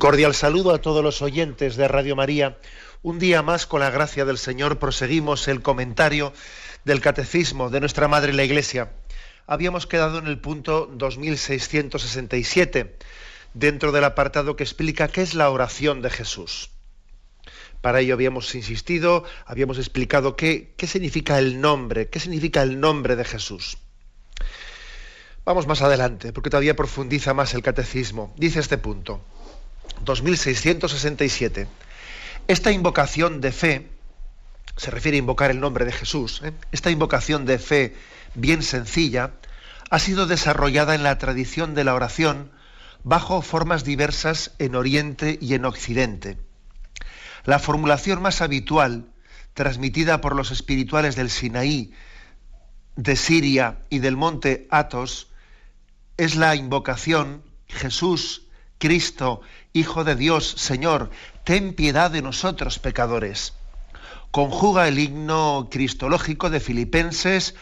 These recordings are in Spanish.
Cordial saludo a todos los oyentes de Radio María. Un día más, con la gracia del Señor, proseguimos el comentario del Catecismo de nuestra Madre la Iglesia. Habíamos quedado en el punto 2667, dentro del apartado que explica qué es la oración de Jesús. Para ello habíamos insistido, habíamos explicado qué, qué significa el nombre, qué significa el nombre de Jesús. Vamos más adelante, porque todavía profundiza más el catecismo. Dice este punto. 2667. Esta invocación de fe, se refiere a invocar el nombre de Jesús, ¿eh? esta invocación de fe bien sencilla, ha sido desarrollada en la tradición de la oración bajo formas diversas en Oriente y en Occidente. La formulación más habitual, transmitida por los espirituales del Sinaí, de Siria y del monte Athos, es la invocación Jesús, Cristo, Hijo de Dios, Señor, ten piedad de nosotros pecadores. Conjuga el himno cristológico de Filipenses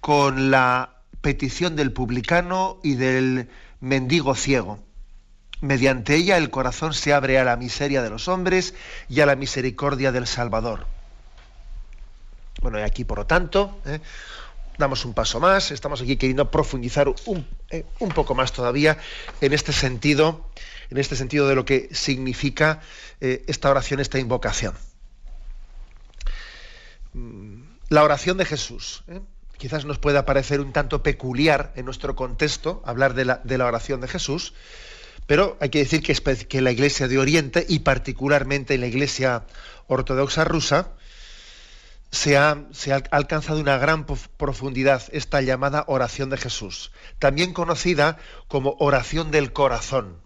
con la petición del publicano y del mendigo ciego. Mediante ella el corazón se abre a la miseria de los hombres y a la misericordia del Salvador. Bueno, y aquí, por lo tanto, ¿eh? Damos un paso más, estamos aquí queriendo profundizar un, eh, un, poco más todavía en este sentido, en este sentido de lo que significa eh, esta oración, esta invocación. Mm, la oración de Jesús. ¿eh? Quizás nos pueda parecer un tanto peculiar en nuestro contexto hablar de la, de la oración de Jesús, pero hay que decir que, que la Iglesia de Oriente y particularmente en la Iglesia ortodoxa rusa, se ha, alcanzado una gran profundidad esta llamada oración de Jesús, también conocida como oración del corazón.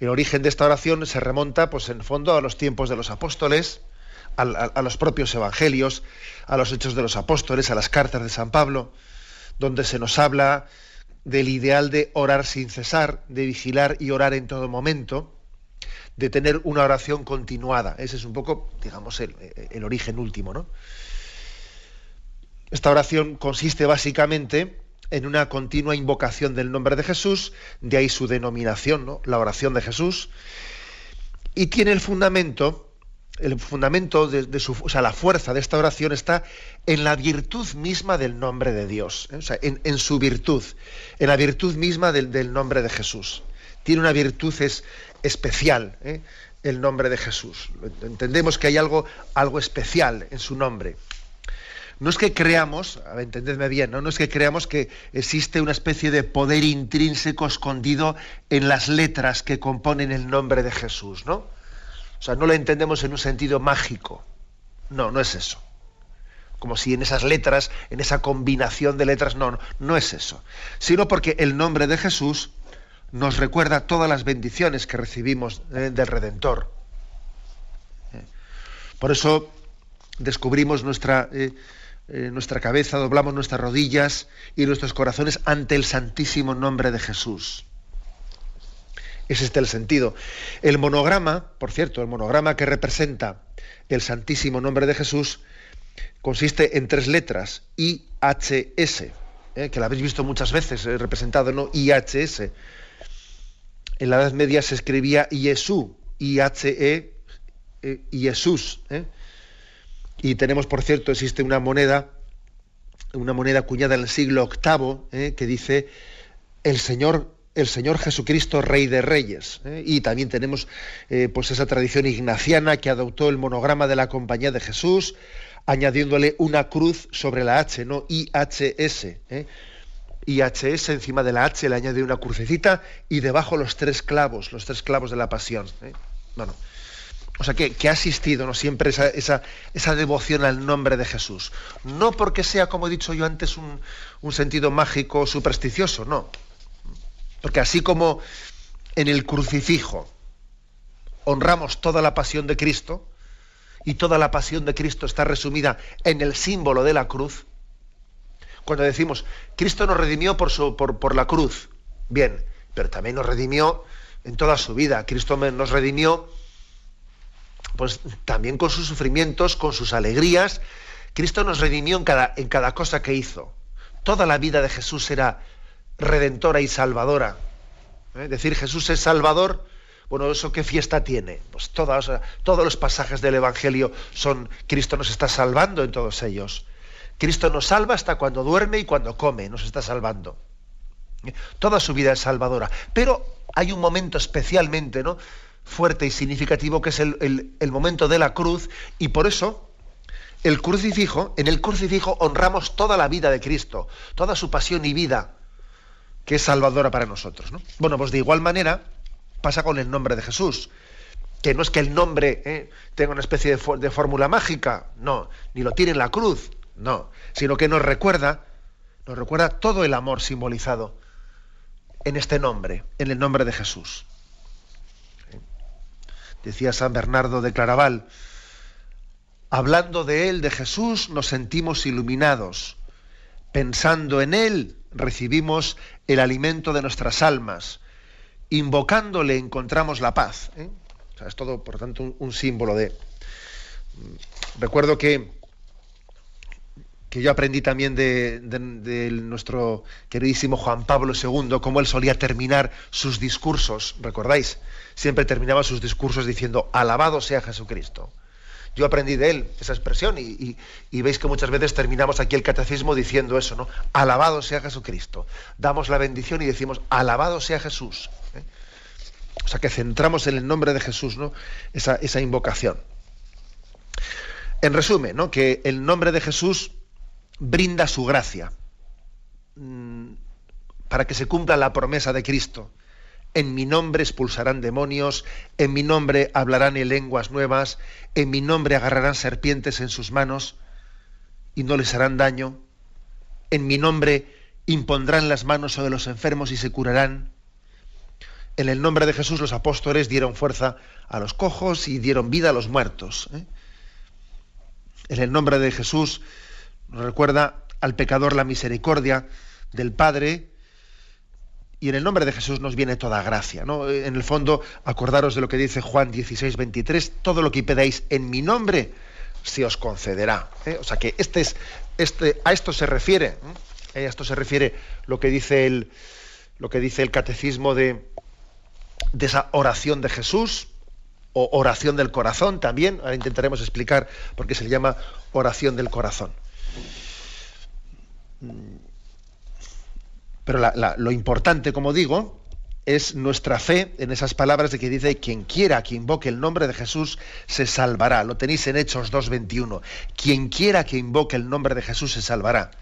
El origen de esta oración se remonta, pues en fondo, a los tiempos de los apóstoles, a, a los propios evangelios, a los hechos de los apóstoles, a las cartas de San Pablo, donde se nos habla del ideal de orar sin cesar, de vigilar y orar en todo momento de tener una oración continuada. Ese es un poco, digamos, el, origen último. ¿no? Esta oración consiste básicamente en una continua invocación del nombre de Jesús, de ahí su denominación, ¿no? la oración de Jesús, y tiene el fundamento, el fundamento de, su, o sea, la fuerza de esta oración está en la virtud misma del nombre de Dios, ¿eh? o sea, en, su virtud, en la virtud misma del nombre de Jesús. Tiene una virtud es, especial ¿eh? el nombre de Jesús. Entendemos que hay algo, algo especial en su nombre. No es que creamos, a ver, entendedme bien, ¿no? no es que creamos que existe una especie de poder intrínseco escondido en las letras que componen el nombre de Jesús, ¿no? O sea, no lo entendemos en un sentido mágico. No, no es eso. Como si en esas letras, en esa combinación de letras, no, no, no es eso. Sino porque el nombre de Jesús nos recuerda todas las bendiciones que recibimos eh, del Redentor. Eh, por eso descubrimos nuestra, eh, nuestra cabeza, doblamos nuestras rodillas y nuestros corazones ante el santísimo nombre de Jesús. Es este el sentido. El monograma, por cierto, el monograma que representa el santísimo nombre de Jesús consiste en tres letras, IHS, que la habéis visto muchas veces representado, ¿no? IHS en la Edad Media se escribía Jesús, I-H-E, eh, Jesús. ¿eh? Y tenemos, por cierto, existe una moneda, una moneda acuñada en el siglo VIII, ¿eh? que dice el Señor, el Señor Jesucristo, Rey de Reyes. Y también tenemos pues esa tradición ignaciana que adoptó el monograma de la Compañía de Jesús, añadiéndole una cruz sobre la H, no IHS y HS encima de la H le añade una crucecita y debajo los tres clavos, los tres clavos de la pasión. ¿eh? Bueno, o sea que, ha asistido ¿no? siempre esa, esa, devoción al nombre de Jesús. No porque sea, como he dicho yo antes, un, un sentido mágico supersticioso, no. Porque así como en el crucifijo honramos toda la pasión de Cristo, y toda la pasión de Cristo está resumida en el símbolo de la cruz, cuando decimos, Cristo nos redimió por, su, por, por la cruz, bien, pero también nos redimió en toda su vida. Cristo nos redimió pues también con sus sufrimientos, con sus alegrías. Cristo nos redimió en cada, en cada cosa que hizo. Toda la vida de Jesús era redentora y salvadora. ¿Eh? decir, Jesús es salvador, bueno, ¿eso qué fiesta tiene? Pues todos los pasajes del Evangelio son, Cristo nos está salvando en todos ellos. Cristo nos salva hasta cuando duerme y cuando come, nos está salvando. Toda su vida es salvadora. Pero hay un momento especialmente ¿no? fuerte y significativo que es el, el momento de la cruz y por eso el crucifijo, en el crucifijo honramos toda la vida de Cristo, toda su pasión y vida que es salvadora para nosotros. ¿no? Bueno, pues de igual manera pasa con el nombre de Jesús, que no es que el nombre ¿eh? tenga una especie de, fórmula mágica, no, ni lo tiene en la cruz, no, sino que nos recuerda, nos recuerda todo el amor simbolizado en este nombre, en el nombre de Jesús. Decía San Bernardo de Claraval, hablando de Él, de Jesús, nos sentimos iluminados. Pensando en Él, recibimos el alimento de nuestras almas. Invocándole encontramos la paz. ¿eh? es todo, por tanto, un, símbolo de... Recuerdo que, que yo aprendí también de, nuestro queridísimo Juan Pablo II, cómo él solía terminar sus discursos, ¿recordáis? Siempre terminaba sus discursos diciendo, alabado sea Jesucristo. Yo aprendí de él esa expresión y, veis que muchas veces terminamos aquí el catecismo diciendo eso, ¿no? Alabado sea Jesucristo. Damos la bendición y decimos, alabado sea Jesús. ¿eh? O sea que centramos en el nombre de Jesús, ¿no? Esa, esa invocación. En resumen, ¿no? Que el nombre de Jesús brinda su gracia mm, para que se cumpla la promesa de Cristo en mi nombre expulsarán demonios, en mi nombre hablarán en lenguas nuevas, en mi nombre agarrarán serpientes en sus manos y no les harán daño, en mi nombre impondrán las manos sobre los enfermos y se curarán. En el nombre de Jesús los apóstoles dieron fuerza a los cojos y dieron vida a los muertos. ¿eh? En el nombre de Jesús recuerda al pecador la misericordia del Padre y en el nombre de Jesús nos viene toda gracia. ¿no? En el fondo, acordaros de lo que dice Juan 16, 23, todo lo que pedáis en mi nombre se os concederá. ¿eh? O sea que este es, este, a esto se refiere, ¿eh? a esto se refiere lo que dice el, lo que dice el catecismo de, de esa oración de Jesús, o oración del corazón también, ahora intentaremos explicar por qué se le llama oración del corazón. Pero lo importante, como digo, es nuestra fe en esas palabras de que dice, quien quiera que invoque el nombre de Jesús se salvará. Lo tenéis en Hechos 2.21. Quien quiera que invoque el nombre de Jesús se salvará.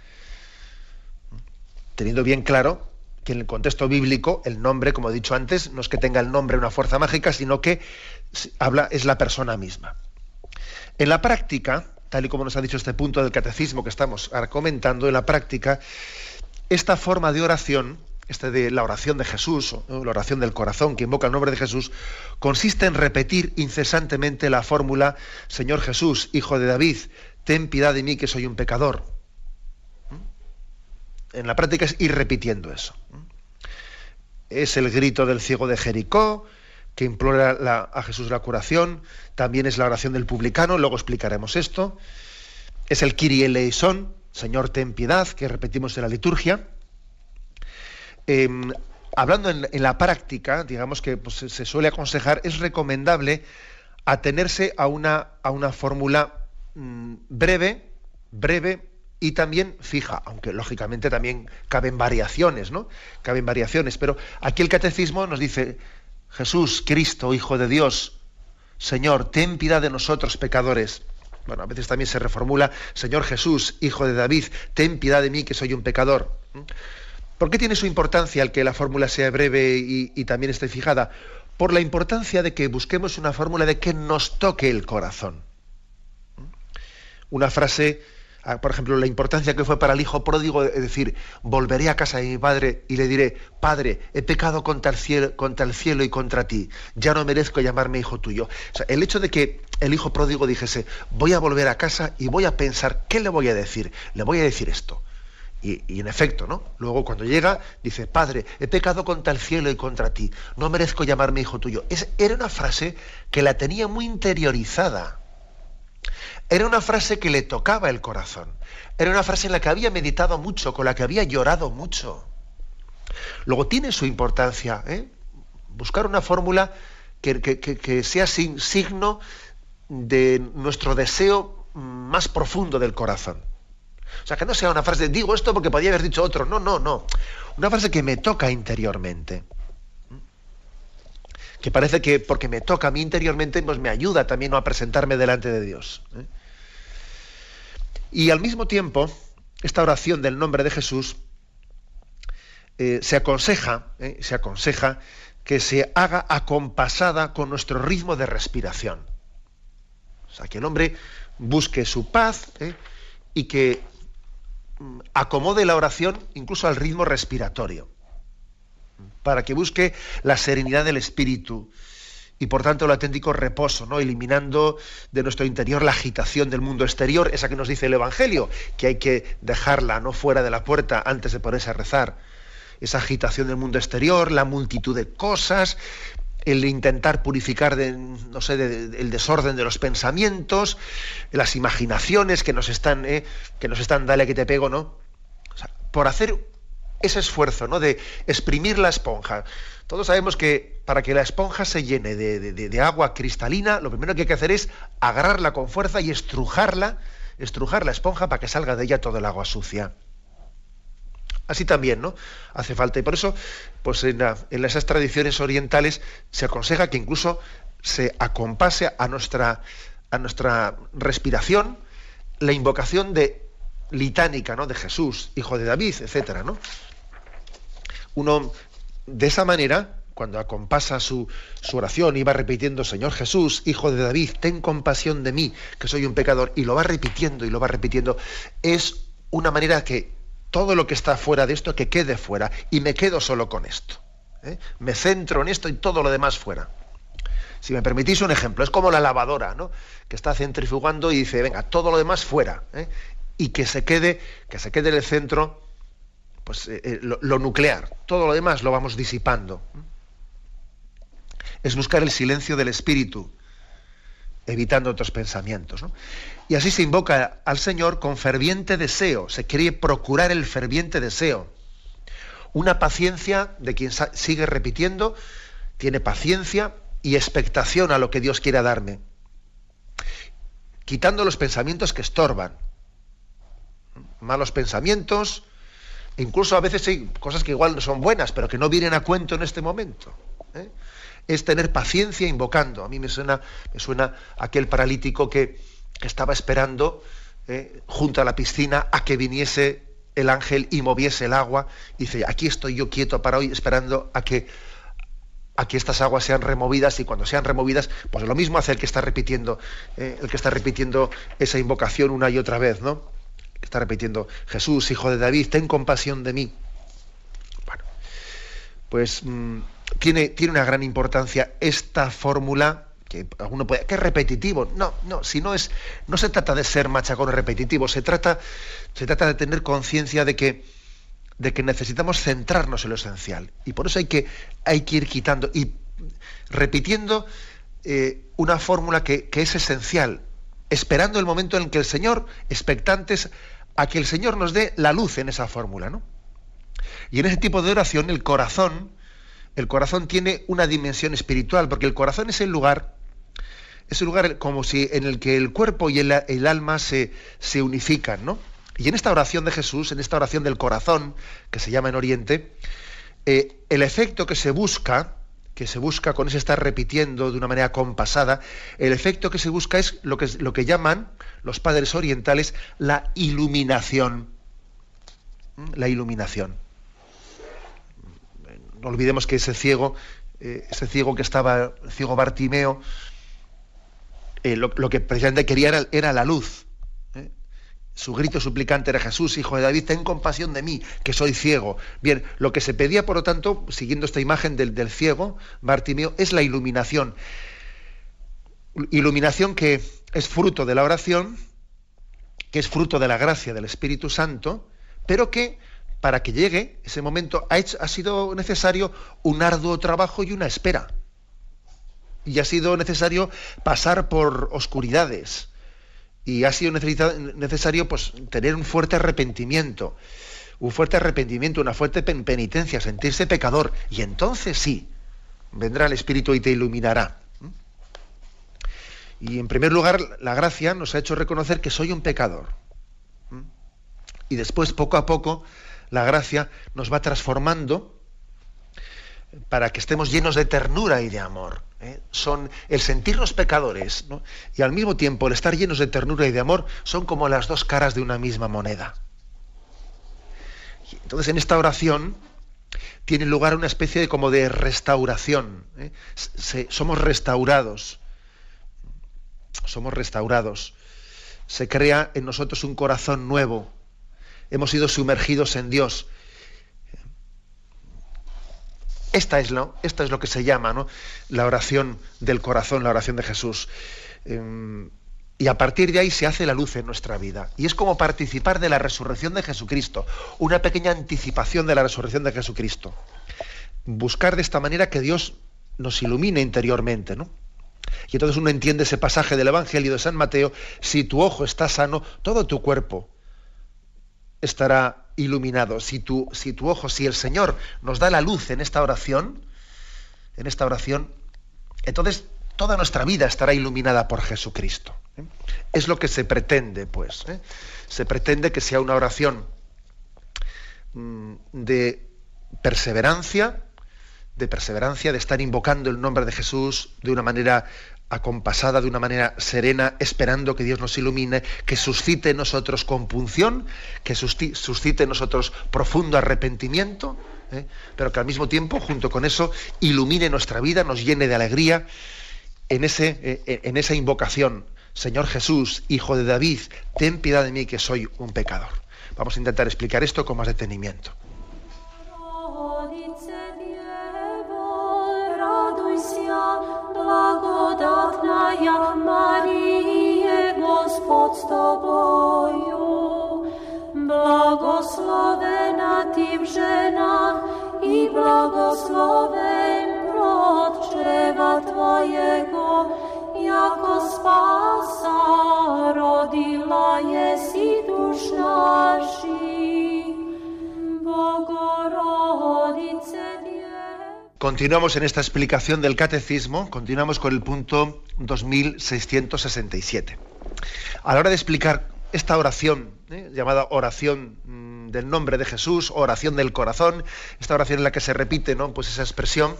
Teniendo bien claro que en el contexto bíblico el nombre, como he dicho antes, no es que tenga el nombre una fuerza mágica, sino que habla, es la persona misma. En la práctica, tal y como nos ha dicho este punto del catecismo que estamos comentando, en la práctica, esta forma de oración, este de la oración de Jesús, la oración del corazón que invoca el nombre de Jesús, consiste en repetir incesantemente la fórmula, Señor Jesús, Hijo de David, ten piedad de mí que soy un pecador. ¿Mm? En la práctica es ir repitiendo eso. ¿Mm? Es el grito del ciego de Jericó, que implora a Jesús la curación, también es la oración del publicano, luego explicaremos esto. Es el Kyrie eleison, Señor, ten piedad, que repetimos en la liturgia. Em, hablando en, la práctica, digamos que pues, se suele aconsejar, es recomendable atenerse a una, a una fórmula mm, breve, breve y también fija, aunque lógicamente también caben variaciones, ¿no? Caben variaciones, pero aquí el catecismo nos dice, Jesús, Cristo, Hijo de Dios, Señor, ten piedad de nosotros pecadores bueno, a veces también se reformula, Señor Jesús, Hijo de David, ten piedad de mí que soy un pecador. ¿Por qué tiene su importancia el que la fórmula sea breve y, también esté fijada? Por la importancia de que busquemos una fórmula de que nos toque el corazón. Una frase por ejemplo, la importancia que fue para el hijo pródigo, es decir, volveré a casa de mi padre y le diré, Padre, he pecado contra el cielo, contra el cielo y contra ti, ya no merezco llamarme hijo tuyo. el hecho de que el hijo pródigo dijese, voy a volver a casa y voy a pensar, ¿qué le voy a decir? Le voy a decir esto. Y, en efecto, ¿no? Luego cuando llega, dice, Padre, he pecado contra el cielo y contra ti, no merezco llamarme hijo tuyo. Es, era una frase que la tenía muy interiorizada. Era una frase que le tocaba el corazón. Era una frase en la que había meditado mucho, con la que había llorado mucho. Luego tiene su importancia, ¿eh? buscar una fórmula que, que sea sin signo de nuestro deseo más profundo del corazón. O sea, que no sea una frase, digo esto porque podía haber dicho otro. No, no, no. Una frase que me toca interiormente. Que parece que porque me toca a mí interiormente, pues me ayuda también a presentarme delante de Dios. ¿eh? Y al mismo tiempo, esta oración del nombre de Jesús eh, se aconseja, ¿eh? se aconseja que se haga acompasada con nuestro ritmo de respiración. O sea, que el hombre busque su paz y que acomode la oración incluso al ritmo respiratorio, para que busque la serenidad del espíritu y por tanto el auténtico reposo, ¿no? eliminando de nuestro interior la agitación del mundo exterior, esa que nos dice el Evangelio, que hay que dejarla no fuera de la puerta antes de ponerse a rezar. Esa agitación del mundo exterior, la multitud de cosas, el intentar purificar de, no sé, el desorden de los pensamientos, las imaginaciones que nos están, eh, que nos están, dale que te pego, ¿no? por hacer ese esfuerzo, ¿no? De exprimir la esponja. Todos sabemos que para que la esponja se llene de, agua cristalina, lo primero que hay que hacer es agarrarla con fuerza y estrujarla, estrujar la esponja para que salga de ella todo el agua sucia. Así también, ¿no? Hace falta. Y por eso, pues en, esas tradiciones orientales se aconseja que incluso se acompase a nuestra, a nuestra respiración la invocación de litánica, ¿no? De Jesús, hijo de David, etcétera, ¿no? Uno, de esa manera, cuando acompasa su, oración y va repitiendo, Señor Jesús, Hijo de David, ten compasión de mí, que soy un pecador, y lo va repitiendo y lo va repitiendo, es una manera que todo lo que está fuera de esto que quede fuera y me quedo solo con esto. ¿eh? Me centro en esto y todo lo demás fuera. Si me permitís un ejemplo, es como la lavadora, ¿no? Que está centrifugando y dice, venga, todo lo demás fuera. ¿eh? Y que se quede, que se quede en el centro, pues eh, lo, lo, nuclear. Todo lo demás lo vamos disipando. Es buscar el silencio del espíritu, evitando otros pensamientos. Y así se invoca al Señor con ferviente deseo, se quiere procurar el ferviente deseo. Una paciencia de quien sigue repitiendo, tiene paciencia y expectación a lo que Dios quiera darme, quitando los pensamientos que estorban, malos pensamientos, incluso a veces hay cosas que igual son buenas, pero que no vienen a cuento en este momento. ¿eh? es tener paciencia invocando. A mí me suena, me suena aquel paralítico que, estaba esperando eh, junto a la piscina a que viniese el ángel y moviese el agua. Y dice, aquí estoy yo quieto para hoy esperando a que, a que estas aguas sean removidas y cuando sean removidas, pues lo mismo hace el que está repitiendo, eh, el que está repitiendo esa invocación una y otra vez, ¿no? Está repitiendo, Jesús, hijo de David, ten compasión de mí. Bueno, pues mm, tiene, tiene una gran importancia esta fórmula que alguno puede, que es repetitivo. No, no, si no es, no se trata de ser machacón repetitivo, se trata, se trata de tener conciencia de que, de que necesitamos centrarnos en lo esencial. Y por eso hay que, hay que ir quitando y repitiendo eh, una fórmula que, que, es esencial, esperando el momento en que el Señor, expectantes a que el Señor nos dé la luz en esa fórmula, ¿no? Y en ese tipo de oración el corazón el corazón tiene una dimensión espiritual, porque el corazón es el lugar, es el lugar como si en el que el cuerpo y el, alma se, se, unifican, ¿no? Y en esta oración de Jesús, en esta oración del corazón, que se llama en Oriente, eh, el efecto que se busca, que se busca con ese estar repitiendo de una manera compasada, el efecto que se busca es lo que, lo que llaman los padres orientales la iluminación. ¿Mm? La iluminación no olvidemos que ese ciego, eh, ese ciego que estaba, el ciego Bartimeo, eh, lo, que precisamente quería era, la luz. Su grito suplicante era Jesús, hijo de David, ten compasión de mí, que soy ciego. Bien, lo que se pedía, por lo tanto, siguiendo esta imagen del, del ciego, Bartimeo, es la iluminación. Iluminación que es fruto de la oración, que es fruto de la gracia del Espíritu Santo, pero que para que llegue ese momento ha, ha sido necesario un arduo trabajo y una espera. Y ha sido necesario pasar por oscuridades, y ha sido necesario pues, tener un fuerte arrepentimiento, un fuerte arrepentimiento, una fuerte penitencia, sentirse pecador. Y entonces sí, vendrá el Espíritu y te iluminará. Y en primer lugar, la gracia nos ha hecho reconocer que soy un pecador. Y después, poco a poco, la gracia nos va transformando para que estemos llenos de ternura y de amor. ¿eh? Son el sentirnos pecadores y al mismo tiempo el estar llenos de ternura y de amor son como las dos caras de una misma moneda. entonces en esta oración tiene lugar una especie de como de restauración. ¿eh? somos restaurados. Somos restaurados. Se crea en nosotros un corazón nuevo. Hemos sido sumergidos en Dios esta es, lo, es lo que se llama la oración del corazón, la oración de Jesús. Em, y a partir de ahí se hace la luz en nuestra vida. Y es como participar de la resurrección de Jesucristo, una pequeña anticipación de la resurrección de Jesucristo. Buscar de esta manera que Dios nos ilumine interiormente, ¿no? Y entonces uno entiende ese pasaje del Evangelio de San Mateo, si tu ojo está sano, todo tu cuerpo estará iluminado. Si tu, si tu ojo, si el Señor nos da la luz en esta oración, en esta oración, entonces toda nuestra vida estará iluminada por Jesucristo. ¿eh? Es lo que se pretende, pues. ¿eh? Se pretende que sea una oración mm, de perseverancia, de perseverancia, de estar invocando el nombre de Jesús de una manera acompasada de una manera serena, esperando que Dios nos ilumine, que suscite en nosotros compunción, que suscite en nosotros profundo arrepentimiento, ¿eh? pero que al mismo tiempo, junto con eso, ilumine nuestra vida, nos llene de alegría en, ese, eh, en esa invocación. Señor Jesús, Hijo de David, ten piedad de mí que soy un pecador. Vamos a intentar explicar esto con más detenimiento. Blagodatnaja Marije, Gospod blagoslovena ženách i blagosloven Tvojego, Continuamos en esta explicación del catecismo, continuamos con el punto 2667. A la hora de explicar esta oración, ¿eh? llamada oración mm, del nombre de Jesús, oración del corazón, esta oración en la que se repite ¿no? pues esa expresión,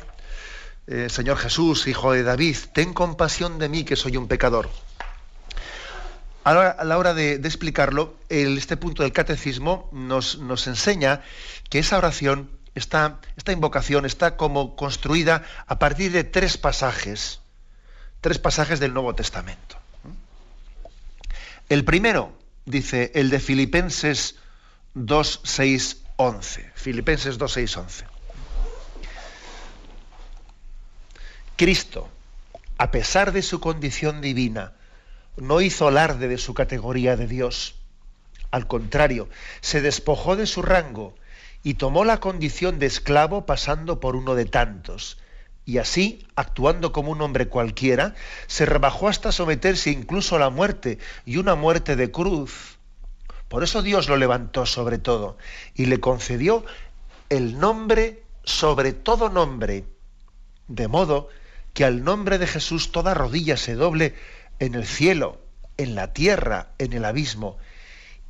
eh, Señor Jesús, Hijo de David, ten compasión de mí que soy un pecador. A la, hora de, explicarlo, este punto del catecismo nos enseña que esa oración esta, esta invocación está como construida a partir de tres pasajes, tres pasajes del Nuevo Testamento. El primero, dice el de Filipenses 2, 6, 11. Filipenses 2, 6, 11. Cristo, a pesar de su condición divina, no hizo alarde de su categoría de Dios. Al contrario, se despojó de su rango y tomó la condición de esclavo pasando por uno de tantos. Y así, actuando como un hombre cualquiera, se rebajó hasta someterse incluso a la muerte, y una muerte de cruz. Por eso Dios lo levantó sobre todo y le concedió el nombre sobre todo nombre, de modo que al nombre de Jesús toda rodilla se doble en el cielo, en la tierra, en el abismo,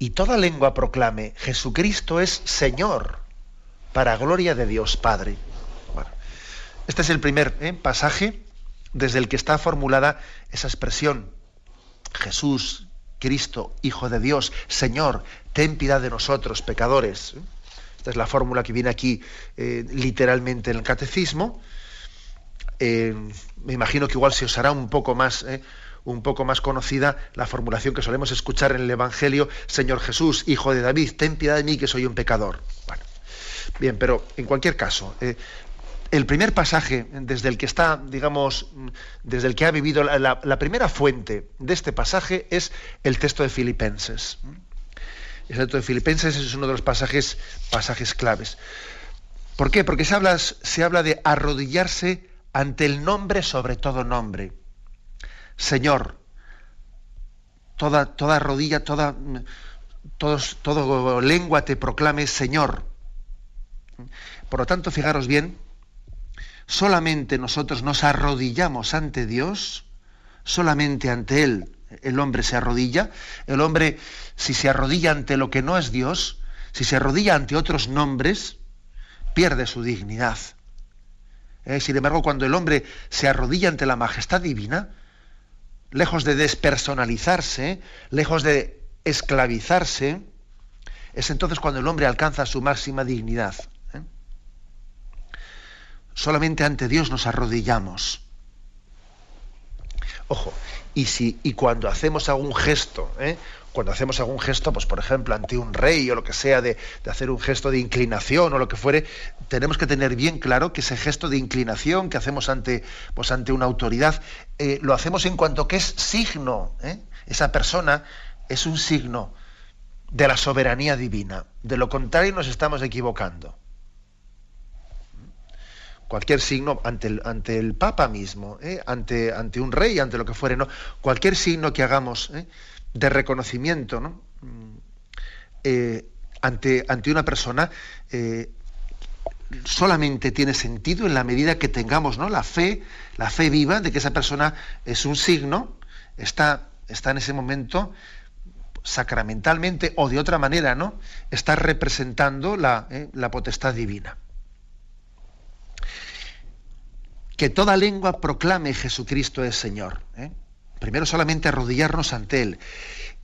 y toda lengua proclame, Jesucristo es Señor, para gloria de Dios Padre. este es el primer ¿eh? pasaje desde el que está formulada esa expresión. Jesús, Cristo, Hijo de Dios, Señor, ten piedad de nosotros, pecadores. Esta es la fórmula que viene aquí eh, literalmente en el catecismo. Eh, me imagino que igual se os hará un poco más, un poco más conocida la formulación que solemos escuchar en el Evangelio, Señor Jesús, Hijo de David, ten piedad de mí que soy un pecador. Bueno, bien, pero en cualquier caso, eh, el primer pasaje desde el que está, digamos, desde el que ha vivido la, primera fuente de este pasaje es el texto de Filipenses. El texto de Filipenses es uno de los pasajes, pasajes claves. ¿Por qué? Porque se habla, se habla de arrodillarse ante el nombre sobre todo nombre. Señor, toda, toda rodilla, toda, todos, todo lengua te proclame Señor. Por lo tanto, fijaros bien, solamente nosotros nos arrodillamos ante Dios, solamente ante Él el hombre se arrodilla, el hombre si se arrodilla ante lo que no es Dios, si se arrodilla ante otros nombres, pierde su dignidad. Eh, sin embargo, cuando el hombre se arrodilla ante la majestad divina, lejos de despersonalizarse, lejos de esclavizarse, es entonces cuando el hombre alcanza su máxima dignidad. Solamente ante Dios nos arrodillamos. Ojo, y, si, y cuando hacemos algún gesto, ¿eh? Cuando hacemos algún gesto, pues por ejemplo, ante un rey o lo que sea, de, hacer un gesto de inclinación o lo que fuere, tenemos que tener bien claro que ese gesto de inclinación que hacemos ante, pues ante una autoridad, eh, lo hacemos en cuanto que es signo. ¿eh? Esa persona es un signo de la soberanía divina. De lo contrario nos estamos equivocando cualquier signo ante el, ante el Papa mismo, ¿eh? ante, ante un rey, ante lo que fuere, ¿no? Cualquier signo que hagamos. De reconocimiento ¿no? Mm, eh, ante, ante una persona solamente tiene sentido en la medida que tengamos ¿no? la fe, la fe viva de que esa persona es un signo, está, está en ese momento sacramentalmente o de otra manera, ¿no? Está representando la, la potestad divina. que toda lengua proclame Jesucristo es Señor. ¿eh? Primero solamente arrodillarnos ante Él.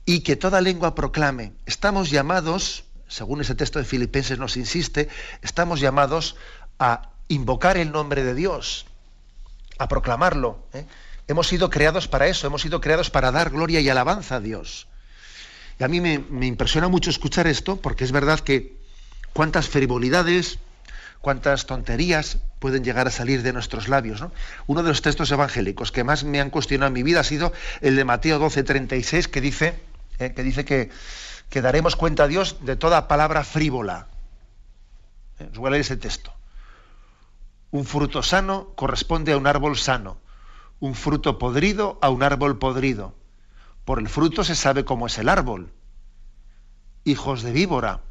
Y que toda lengua proclame. Estamos llamados, según ese texto de Filipenses nos insiste, estamos llamados a invocar el nombre de Dios, a proclamarlo. ¿eh? Hemos sido creados para eso, hemos sido creados para dar gloria y alabanza a Dios. Y a mí me, me impresiona mucho escuchar esto, porque es verdad que cuántas frivolidades, cuántas tonterías pueden llegar a salir de nuestros labios. Uno de los textos evangélicos que más me han cuestionado en mi vida ha sido el de Mateo 12:36, que dice, eh, que, dice que, daremos cuenta a Dios de toda palabra frívola. Eh, os voy a leer ese texto. Un fruto sano corresponde a un árbol sano, un fruto podrido a un árbol podrido. Por el fruto se sabe cómo es el árbol. Hijos de víbora,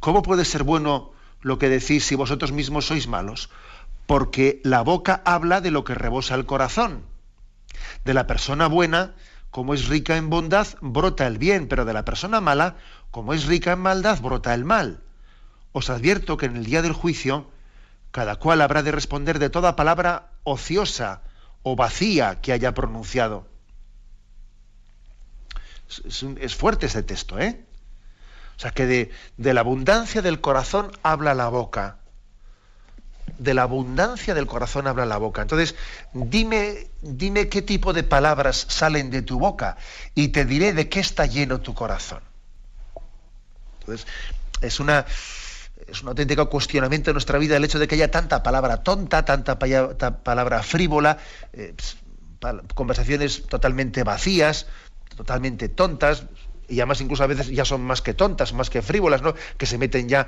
¿cómo puede ser bueno lo que decís si vosotros mismos sois malos, porque la boca habla de lo que rebosa el corazón. De la persona buena, como es rica en bondad, brota el bien, pero de la persona mala, como es rica en maldad, brota el mal. Os advierto que en el día del juicio, cada cual habrá de responder de toda palabra ociosa o vacía que haya pronunciado. Es, fuerte ese texto, ¿eh? O sea que de, la abundancia del corazón habla la boca. De la abundancia del corazón habla la boca. Entonces, dime, dime qué tipo de palabras salen de tu boca y te diré de qué está lleno tu corazón. Entonces, es una, es un auténtico cuestionamiento en nuestra vida el hecho de que haya tanta palabra tonta, tanta, palabra frívola, eh, conversaciones totalmente vacías, totalmente tontas, y además incluso a veces ya son más que tontas, más que frívolas, ¿no? que se meten ya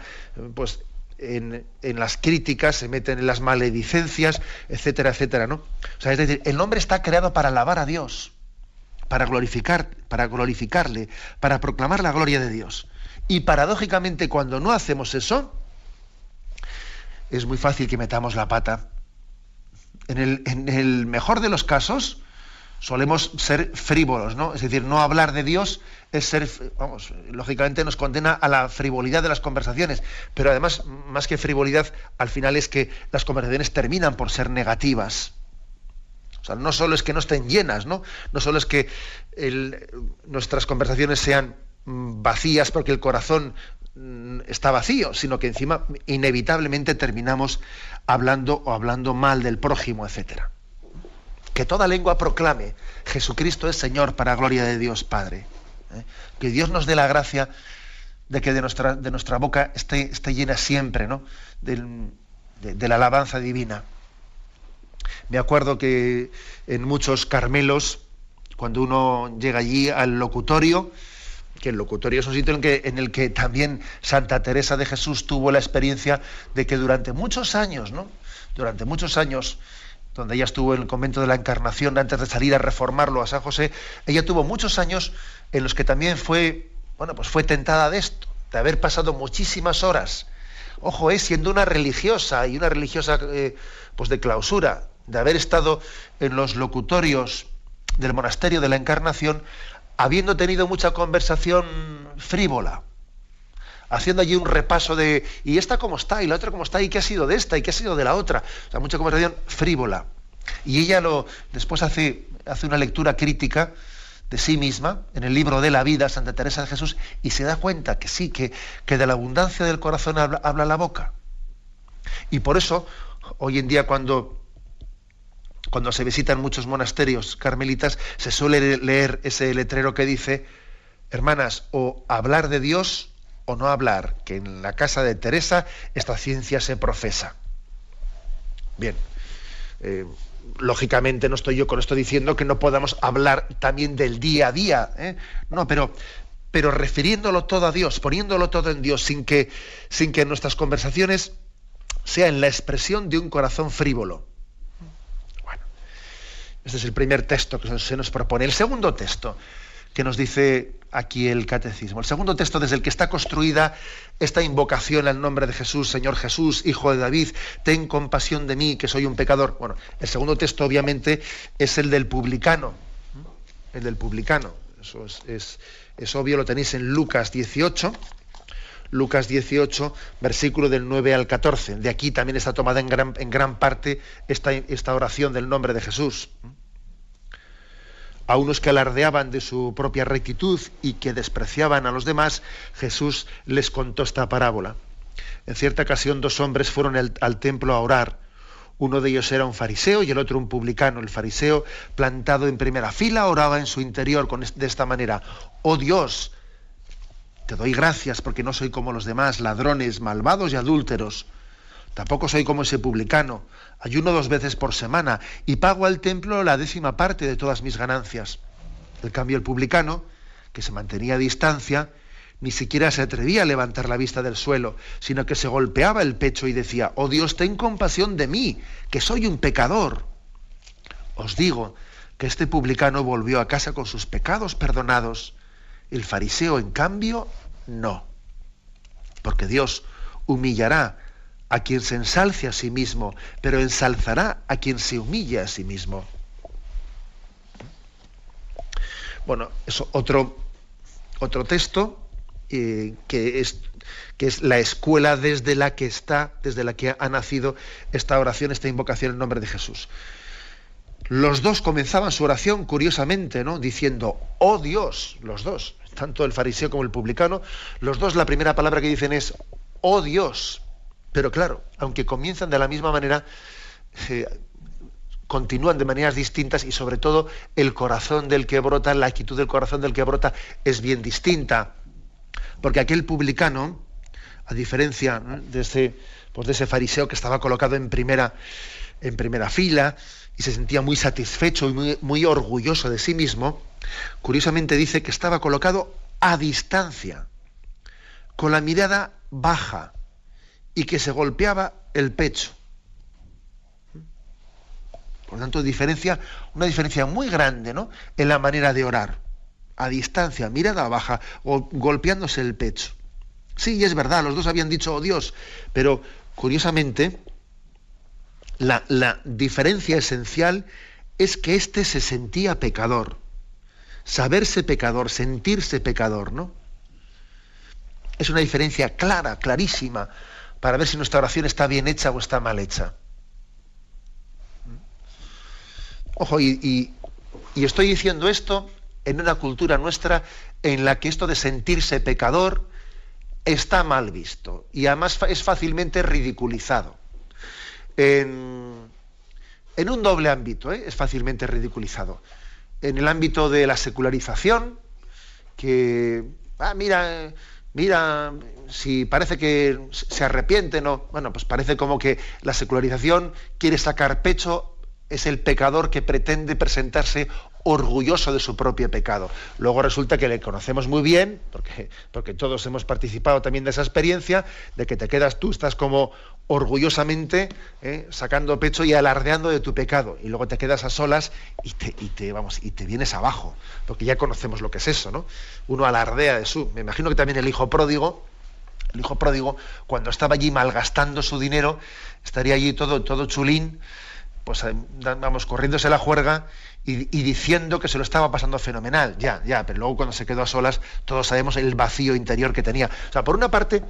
pues, en, las críticas, se meten en las maledicencias, etcétera, etcétera. ¿no? O sea, es decir, el hombre está creado para alabar a Dios, para glorificar, para glorificarle, para proclamar la gloria de Dios. Y paradójicamente, cuando no hacemos eso, es muy fácil que metamos la pata. En el, en el mejor de los casos, solemos ser frívolos, ¿no? Es decir, no hablar de Dios es ser, vamos, lógicamente nos condena a la frivolidad de las conversaciones, pero además, más que frivolidad, al final es que las conversaciones terminan por ser negativas. O sea, no solo es que no estén llenas, ¿no? No solo es que nuestras conversaciones sean mm, vacías porque el corazón mm, está vacío, sino que encima inevitablemente terminamos hablando o hablando mal del prójimo, etcétera. Que toda lengua proclame, Jesucristo es Señor para gloria de Dios Padre. ¿eh? Que Dios nos dé la gracia de que de nuestra, boca esté, llena siempre ¿no? de, la alabanza divina. Me acuerdo que en muchos Carmelos, cuando uno llega allí al locutorio, que el locutorio es un sitio en, en el que también Santa Teresa de Jesús tuvo la experiencia de que durante muchos años, ¿no? Durante muchos años, donde ella estuvo en el convento de la Encarnación antes de salir a reformarlo a San José, ella tuvo muchos años en los que también fue, bueno, pues fue tentada de esto, de haber pasado muchísimas horas. Ojo, es siendo una religiosa y una religiosa eh, pues de clausura, de haber estado en los locutorios del monasterio de la Encarnación, habiendo tenido mucha conversación frívola, haciendo allí un repaso de y esta cómo está y la otra cómo está y qué ha sido de esta y qué ha sido de la otra, o sea, mucha conversación frívola. Y ella lo después hace, hace una lectura crítica de sí misma en el libro de la vida, Santa Teresa de Jesús, y se da cuenta que sí, que, que de la abundancia del corazón habla, habla la boca. Y por eso, hoy en día cuando cuando se visitan muchos monasterios carmelitas, se suele leer ese letrero que dice, hermanas, o hablar de Dios o no hablar, que en la casa de Teresa esta ciencia se profesa. Bien, eh, lógicamente no estoy yo con esto diciendo que no podamos hablar también del día a día, ¿eh? no, pero, pero refiriéndolo todo a Dios, poniéndolo todo en Dios, sin que, sin que nuestras conversaciones sean la expresión de un corazón frívolo. Este es el primer texto que se nos propone. El segundo texto que nos dice aquí el catecismo. El segundo texto desde el que está construida esta invocación al nombre de Jesús, Señor Jesús, Hijo de David, ten compasión de mí, que soy un pecador. Bueno, el segundo texto obviamente es el del publicano. El del publicano. Eso es, es, obvio, lo tenéis en Lucas 18. Lucas 18, versículo del 9 al 14. De aquí también está tomada en gran, parte esta, esta oración del nombre de Jesús a unos que alardeaban de su propia rectitud y que despreciaban a los demás, Jesús les contó esta parábola. En cierta ocasión dos hombres fueron al templo a orar. Uno de ellos era un fariseo y el otro un publicano. El fariseo, plantado en primera fila, oraba en su interior con, de esta manera. Oh Dios, te doy gracias porque no soy como los demás, ladrones, malvados y adúlteros. Tampoco soy como ese publicano. Ayuno dos veces por semana y pago al templo la décima parte de todas mis ganancias. En cambio, el publicano, que se mantenía a distancia, ni siquiera se atrevía a levantar la vista del suelo, sino que se golpeaba el pecho y decía, oh Dios, ten compasión de mí, que soy un pecador. Os digo que este publicano volvió a casa con sus pecados perdonados. El fariseo, en cambio, no. Porque Dios humillará a quien se ensalce a sí mismo, pero ensalzará a quien se humilla a sí mismo. Bueno, eso otro, otro texto eh, que, es, que es la escuela desde la que está, desde la que ha nacido esta oración, esta invocación en nombre de Jesús. Los dos comenzaban su oración curiosamente, ¿no? Diciendo, oh Dios, los dos, tanto el fariseo como el publicano, los dos la primera palabra que dicen es, oh Dios. Pero claro, aunque comienzan de la misma manera, eh, continúan de maneras distintas y sobre todo el corazón del que brota, la actitud del corazón del que brota es bien distinta. Porque aquel publicano, a diferencia de, ese, pues de ese fariseo que estaba colocado en primera, fila y se sentía muy satisfecho y muy orgulloso de sí mismo, curiosamente dice que estaba colocado a distancia, con la mirada baja, y que se golpeaba el pecho. Por lo tanto, diferencia, una diferencia muy grande ¿no? en la manera de orar. A distancia, mirada baja, o golpeándose el pecho. Sí, es verdad, los dos habían dicho, oh Dios, pero curiosamente, la, la diferencia esencial es que éste se sentía pecador. Saberse pecador, sentirse pecador, ¿no? Es una diferencia clara, clarísima, para ver si nuestra oración está bien hecha o está mal hecha. Ojo, y, estoy diciendo esto en una cultura nuestra en la que esto de sentirse pecador está mal visto y además es fácilmente ridiculizado. En, un doble ámbito, ¿eh? es fácilmente ridiculizado. En el ámbito de la secularización, que, ah, mira, mira, si parece que se arrepiente, no, bueno, pues parece como que la secularización quiere sacar pecho, es el pecador que pretende presentarse orgulloso de su propio pecado. Luego resulta que le conocemos muy bien, porque, porque todos hemos participado también de esa experiencia, de que te quedas tú, estás como orgullosamente ¿eh? sacando pecho y alardeando de tu pecado, y luego te quedas a solas y te, y te, vamos, y te vienes abajo, porque ya conocemos lo que es eso, ¿no? Uno alardea de su. Me imagino que también el hijo pródigo, el hijo pródigo, cuando estaba allí malgastando su dinero, estaría allí todo, todo chulín, pues eh, vamos, corriéndose la juerga y, diciendo que se lo estaba pasando fenomenal, ya, ya, pero luego cuando se quedó a solas, todos sabemos el vacío interior que tenía. O sea, por una parte,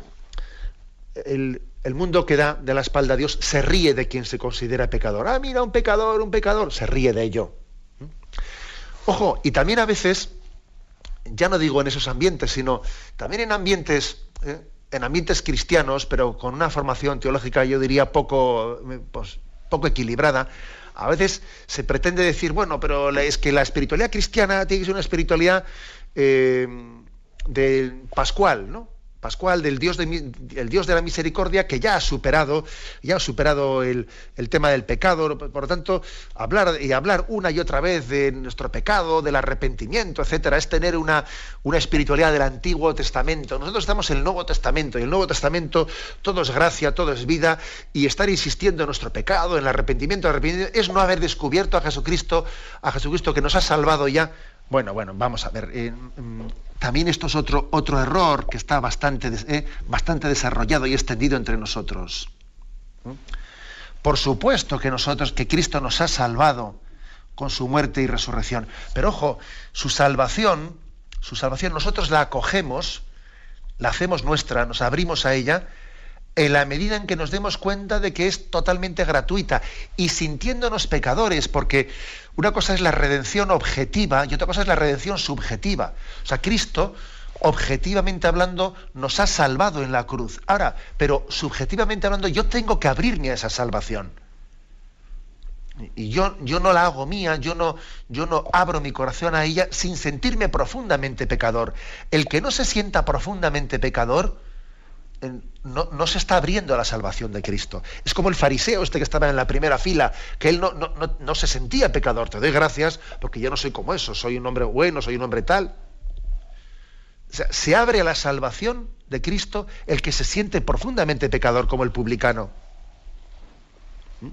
el, mundo que da de la espalda a Dios se ríe de quien se considera pecador. Ah, mira, un pecador, un pecador, se ríe de ello. ¿Mm? Ojo, y también a veces, ya no digo en esos ambientes, sino también en ambientes, ¿eh? en ambientes cristianos, pero con una formación teológica, yo diría, poco, pues, poco equilibrada, a veces se pretende decir, bueno, pero es que la espiritualidad cristiana tiene que ser una espiritualidad eh, de pascual, ¿no? Pascual, del Dios de, el Dios de la misericordia, que ya ha superado, ya ha superado el, tema del pecado. Por lo tanto, hablar y hablar una y otra vez de nuestro pecado, del arrepentimiento, etcétera, es tener una, una espiritualidad del Antiguo Testamento. Nosotros estamos en el Nuevo Testamento, y el Nuevo Testamento todo es gracia, todo es vida, y estar insistiendo en nuestro pecado, en el arrepentimiento, el arrepentimiento es no haber descubierto a Jesucristo, a Jesucristo que nos ha salvado ya. Bueno, bueno, vamos a ver. Eh, mm, también esto es otro, otro error que está bastante, eh, bastante desarrollado y extendido entre nosotros. Por supuesto que nosotros, que Cristo nos ha salvado con su muerte y resurrección. Pero ojo, su salvación, su salvación nosotros la acogemos, la hacemos nuestra, nos abrimos a ella en la medida en que nos demos cuenta de que es totalmente gratuita y sintiéndonos pecadores, porque una cosa es la redención objetiva y otra cosa es la redención subjetiva. O sea, Cristo, objetivamente hablando, nos ha salvado en la cruz. Ahora, pero subjetivamente hablando, yo tengo que abrirme a esa salvación. Y yo, yo no la hago mía, yo no, yo no abro mi corazón a ella sin sentirme profundamente pecador. El que no se sienta profundamente pecador, no, se está abriendo a la salvación de Cristo. Es como el fariseo este que estaba en la primera fila, que él no, no, se sentía pecador. Te doy gracias porque yo no soy como eso, soy un hombre bueno, soy un hombre tal. se abre a la salvación de Cristo el que se siente profundamente pecador como el publicano. ¿Mm?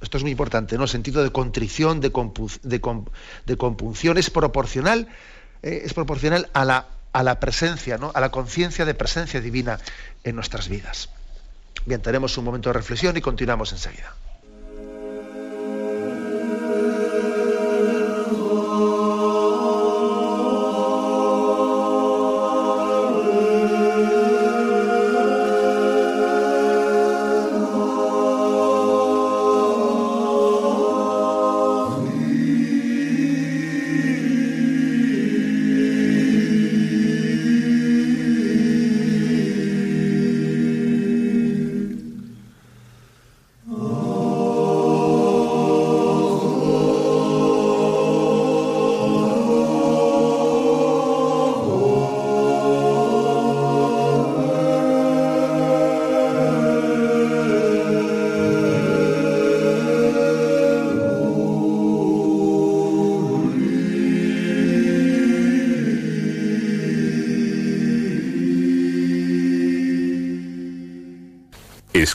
Esto es muy importante, ¿no? El sentido de contrición, de, de, compunción es proporcional, eh, es proporcional a la a la presencia, ¿no? a la conciencia de presencia divina en nuestras vidas. Bien, tenemos un momento de reflexión y continuamos enseguida.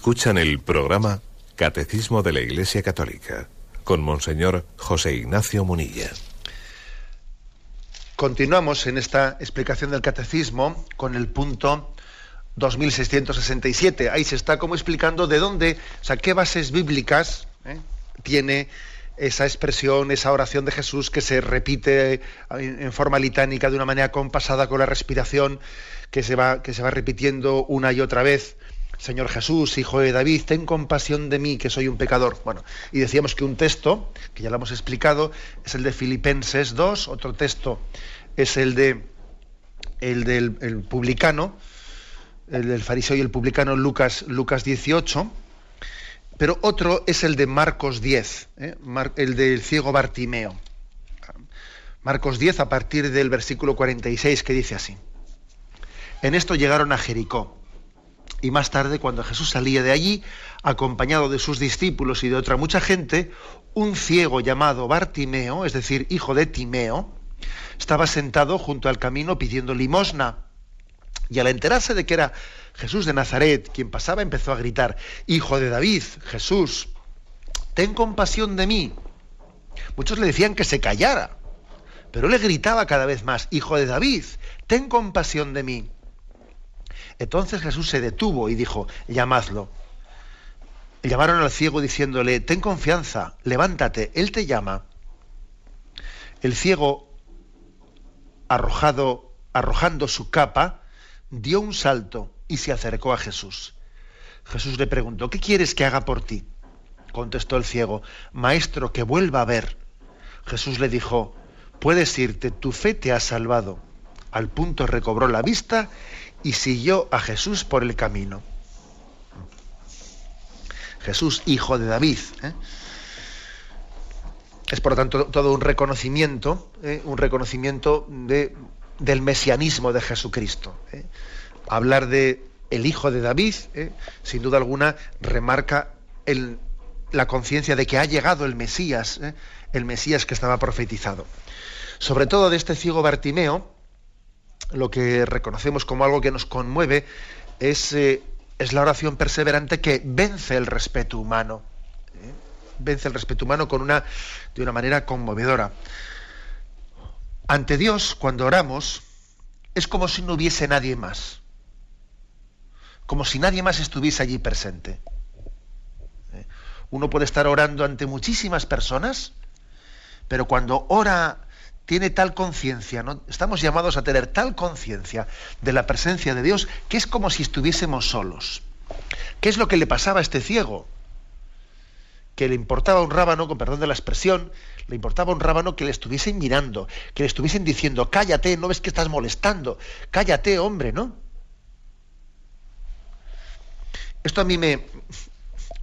Escuchan el programa Catecismo de la Iglesia Católica con Monseñor José Ignacio Munilla. Continuamos en esta explicación del Catecismo con el punto 2667. Ahí se está como explicando de dónde, o sea, qué bases bíblicas eh, tiene esa expresión, esa oración de Jesús que se repite en forma litánica de una manera compasada con la respiración, que se va, que se va repitiendo una y otra vez. Señor Jesús, hijo de David, ten compasión de mí, que soy un pecador. Bueno, y decíamos que un texto, que ya lo hemos explicado, es el de Filipenses 2, otro texto es el de el del publicano, el del fariseo y el publicano Lucas, Lucas 18, Pero otro es el de Marcos 10, ¿eh? el del ciego Bartimeo. Marcos 10 a partir del versículo 46 que dice así. En esto llegaron a Jericó. Y más tarde, cuando Jesús salía de allí, acompañado de sus discípulos y de otra mucha gente, un ciego llamado Bartimeo, es decir, hijo de Timeo, estaba sentado junto al camino pidiendo limosna. Y al enterarse de que era Jesús de Nazaret quien pasaba, empezó a gritar, Hijo de David, Jesús, ten compasión de mí. Muchos le decían que se callara, pero le gritaba cada vez más, Hijo de David, ten compasión de mí. Entonces Jesús se detuvo y dijo, llamadlo. Llamaron al ciego diciéndole, ten confianza, levántate, él te llama. El ciego, arrojado, arrojando su capa, dio un salto y se acercó a Jesús. Jesús le preguntó, ¿qué quieres que haga por ti? Contestó el ciego, Maestro, que vuelva a ver. Jesús le dijo, puedes irte, tu fe te ha salvado. Al punto recobró la vista y siguió a Jesús por el camino. Jesús, hijo de David. ¿eh? Es por lo tanto todo un reconocimiento, ¿eh? un reconocimiento de, del mesianismo de Jesucristo. ¿eh? Hablar de el hijo de David, sin duda alguna, remarca el, la conciencia de que ha llegado el Mesías, el Mesías que estaba profetizado. Sobre todo de este ciego Bartimeo, lo que reconocemos como algo que nos conmueve es, eh, es la oración perseverante que vence el respeto humano. ¿eh? Vence el respeto humano con una, de una manera conmovedora. Ante Dios, cuando oramos, es como si no hubiese nadie más. Como si nadie más estuviese allí presente. ¿eh? Uno puede estar orando ante muchísimas personas, pero cuando ora tiene tal conciencia, ¿no? estamos llamados a tener tal conciencia de la presencia de Dios que es como si estuviésemos solos. ¿Qué es lo que le pasaba a este ciego? Que le importaba un rábano, con perdón de la expresión, le importaba un rábano que le estuviesen mirando, que le estuviesen diciendo, cállate, no ves que estás molestando, cállate, hombre, ¿no? Esto a mí me,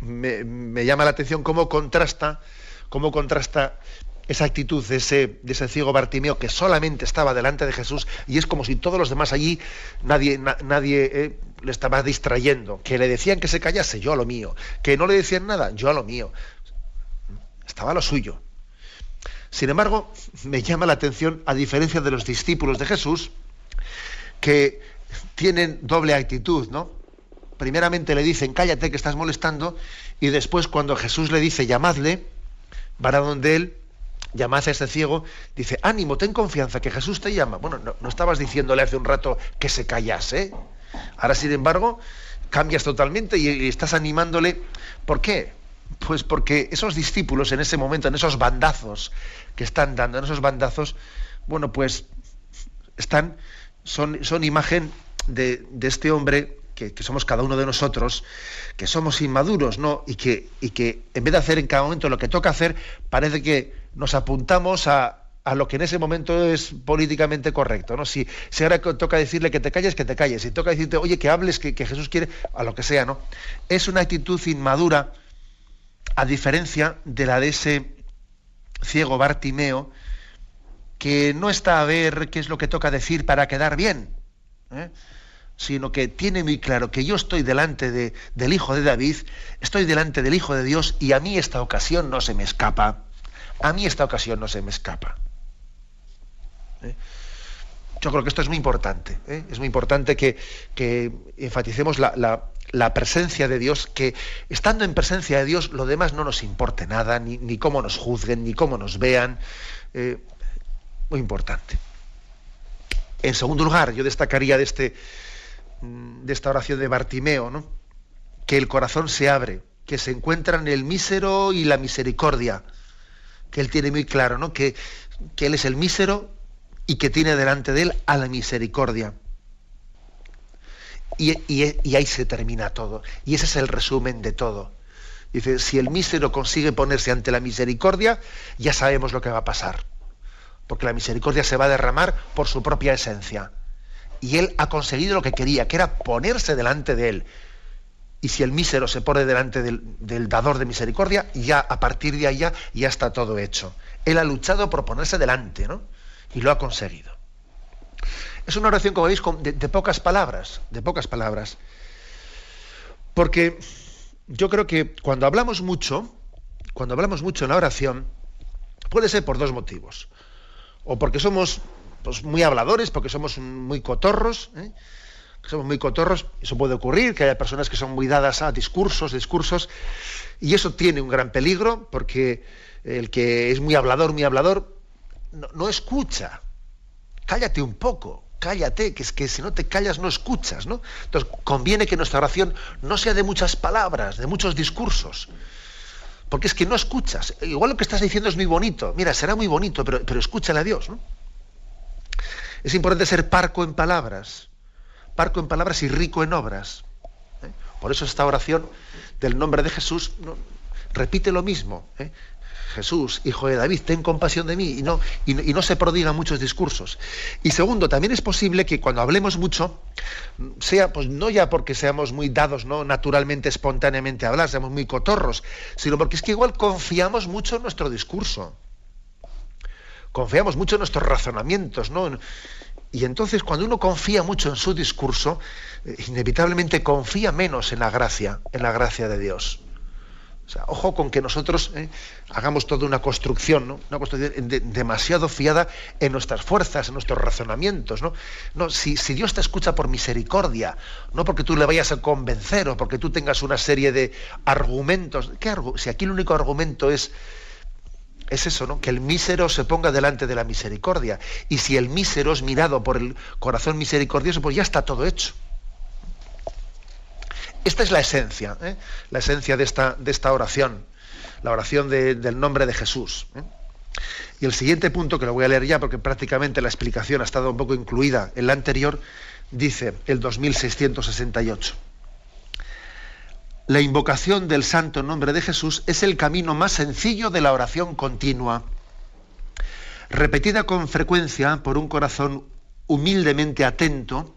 me, me llama la atención cómo contrasta, cómo contrasta esa actitud de ese, de ese ciego Bartimeo que solamente estaba delante de Jesús y es como si todos los demás allí nadie, nadie eh, le estaba distrayendo, que le decían que se callase, yo a lo mío, que no le decían nada, yo a lo mío. Estaba a lo suyo. Sin embargo, me llama la atención, a diferencia de los discípulos de Jesús, que tienen doble actitud, ¿no? Primeramente le dicen, cállate que estás molestando, y después cuando Jesús le dice, llamadle, van a donde él, llamás a ese ciego, dice, ánimo, ten confianza, que Jesús te llama. Bueno, no, estabas diciéndole hace un rato que se callase. Ahora, sin embargo, cambias totalmente y, estás animándole. ¿Por qué? Pues porque esos discípulos en ese momento, en esos bandazos que están dando, en esos bandazos, bueno, pues están, son, son imagen de, este hombre que, que, somos cada uno de nosotros, que somos inmaduros, ¿no? Y que, y que en vez de hacer en cada momento lo que toca hacer, parece que nos apuntamos a, lo que en ese momento es políticamente correcto. ¿no? Si, si, ahora toca decirle que te calles, que te calles. Si toca decirte, oye, que hables, que, Jesús quiere, a lo que sea, ¿no? Es una actitud inmadura, a diferencia de la de ese ciego Bartimeo, que no está a ver qué es lo que toca decir para quedar bien, ¿eh? sino que tiene muy claro que yo estoy delante de, del Hijo de David, estoy delante del Hijo de Dios y a mí esta ocasión no se me escapa. A mí esta ocasión no se me escapa. ¿Eh? Yo creo que esto es muy importante. ¿eh? Es muy importante que, enfaticemos la, presencia de Dios, que estando en presencia de Dios lo demás no nos importe nada, ni, cómo nos juzguen, ni cómo nos vean. Eh, muy importante. En segundo lugar, yo destacaría de, este, de esta oración de Bartimeo, ¿no? que el corazón se abre, que se encuentran el mísero y la misericordia que él tiene muy claro, ¿no? Que, que él es el mísero y que tiene delante de él a la misericordia. Y, y, ahí se termina todo. Y ese es el resumen de todo. Dice, si el mísero consigue ponerse ante la misericordia, ya sabemos lo que va a pasar. Porque la misericordia se va a derramar por su propia esencia. Y él ha conseguido lo que quería, que era ponerse delante de él. Y si el mísero se pone delante del, dador de misericordia, ya a partir de allá ya está todo hecho. Él ha luchado por ponerse delante, ¿no? Y lo ha conseguido. Es una oración, como veis, de, de pocas palabras, de pocas palabras. Porque yo creo que cuando hablamos mucho, cuando hablamos mucho en la oración, puede ser por dos motivos. O porque somos pues, muy habladores, porque somos muy cotorros, ¿eh? Somos muy cotorros, eso puede ocurrir, que haya personas que son muy dadas a discursos, discursos, y eso tiene un gran peligro, porque el que es muy hablador, muy hablador, no, escucha. Cállate un poco, cállate, que es que si no te callas no escuchas, ¿no? Entonces conviene que nuestra oración no sea de muchas palabras, de muchos discursos. Porque es que no escuchas. Igual lo que estás diciendo es muy bonito. Mira, será muy bonito, pero, pero escúchale a Dios, ¿no? Es importante ser parco en palabras parco en palabras y rico en obras. ¿eh? Por eso esta oración del nombre de Jesús repite lo mismo. ¿eh? Jesús, hijo de David, ten compasión de mí y no, y, no se prodigan muchos discursos. Y segundo, también es posible que cuando hablemos mucho, sea pues no ya porque seamos muy dados, ¿no? naturalmente, espontáneamente a hablar, seamos muy cotorros, sino porque es que igual confiamos mucho en nuestro discurso. Confiamos mucho en nuestros razonamientos, ¿no? Y entonces cuando uno confía mucho en su discurso, eh, inevitablemente confía menos en la gracia, en la gracia de Dios. O sea, ojo con que nosotros eh, hagamos toda una construcción, ¿no? una construcción de, demasiado fiada en nuestras fuerzas, en nuestros razonamientos. ¿no? No, si, si, Dios te escucha por misericordia, no porque tú le vayas a convencer o porque tú tengas una serie de argumentos. ¿qué argu si aquí el único argumento es es eso, ¿no? Que el mísero se ponga delante de la misericordia. Y si el mísero es mirado por el corazón misericordioso, pues ya está todo hecho. Esta es la esencia, ¿eh? la esencia de esta, de esta oración, la oración de, del nombre de Jesús. ¿eh? Y el siguiente punto, que lo voy a leer ya porque prácticamente la explicación ha estado un poco incluida en la anterior, dice el 2668. La invocación del santo nombre de Jesús es el camino más sencillo de la oración continua. Repetida con frecuencia por un corazón humildemente atento,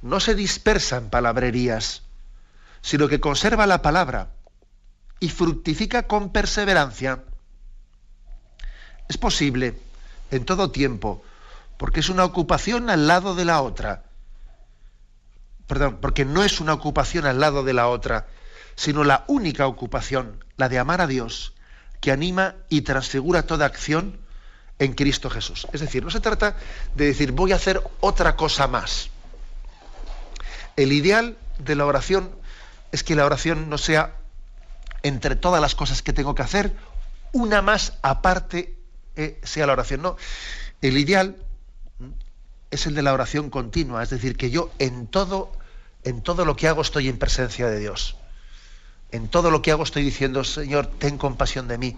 no se dispersa en palabrerías, sino que conserva la palabra y fructifica con perseverancia. Es posible en todo tiempo, porque es una ocupación al lado de la otra. Perdón, porque no es una ocupación al lado de la otra, sino la única ocupación, la de amar a Dios, que anima y transfigura toda acción en Cristo Jesús. Es decir, no se trata de decir voy a hacer otra cosa más. El ideal de la oración es que la oración no sea entre todas las cosas que tengo que hacer, una más aparte eh, sea la oración. No, el ideal es el de la oración continua, es decir, que yo en todo, en todo lo que hago estoy en presencia de Dios en todo lo que hago estoy diciendo, Señor, ten compasión de mí,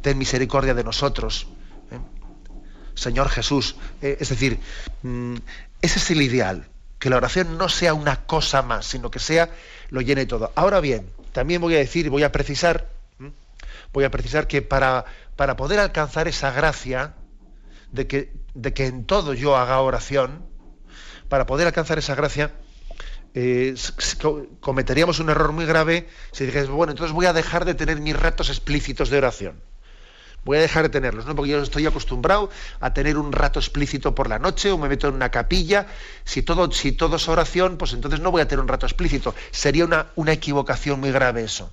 ten misericordia de nosotros. ¿eh? Señor Jesús, eh, es decir, mm, ese es el ideal, que la oración no sea una cosa más, sino que sea, lo llene todo. Ahora bien, también voy a decir, voy a precisar, voy a precisar que para, para poder alcanzar esa gracia de que, de que en todo yo haga oración, para poder alcanzar esa gracia, eh, cometeríamos un error muy grave si dijese, bueno, entonces voy a dejar de tener mis ratos explícitos de oración. Voy a dejar de tenerlos, ¿no? Porque yo estoy acostumbrado a tener un rato explícito por la noche o me meto en una capilla. Si todo, si todo es oración, pues entonces no voy a tener un rato explícito. Sería una, una equivocación muy grave eso.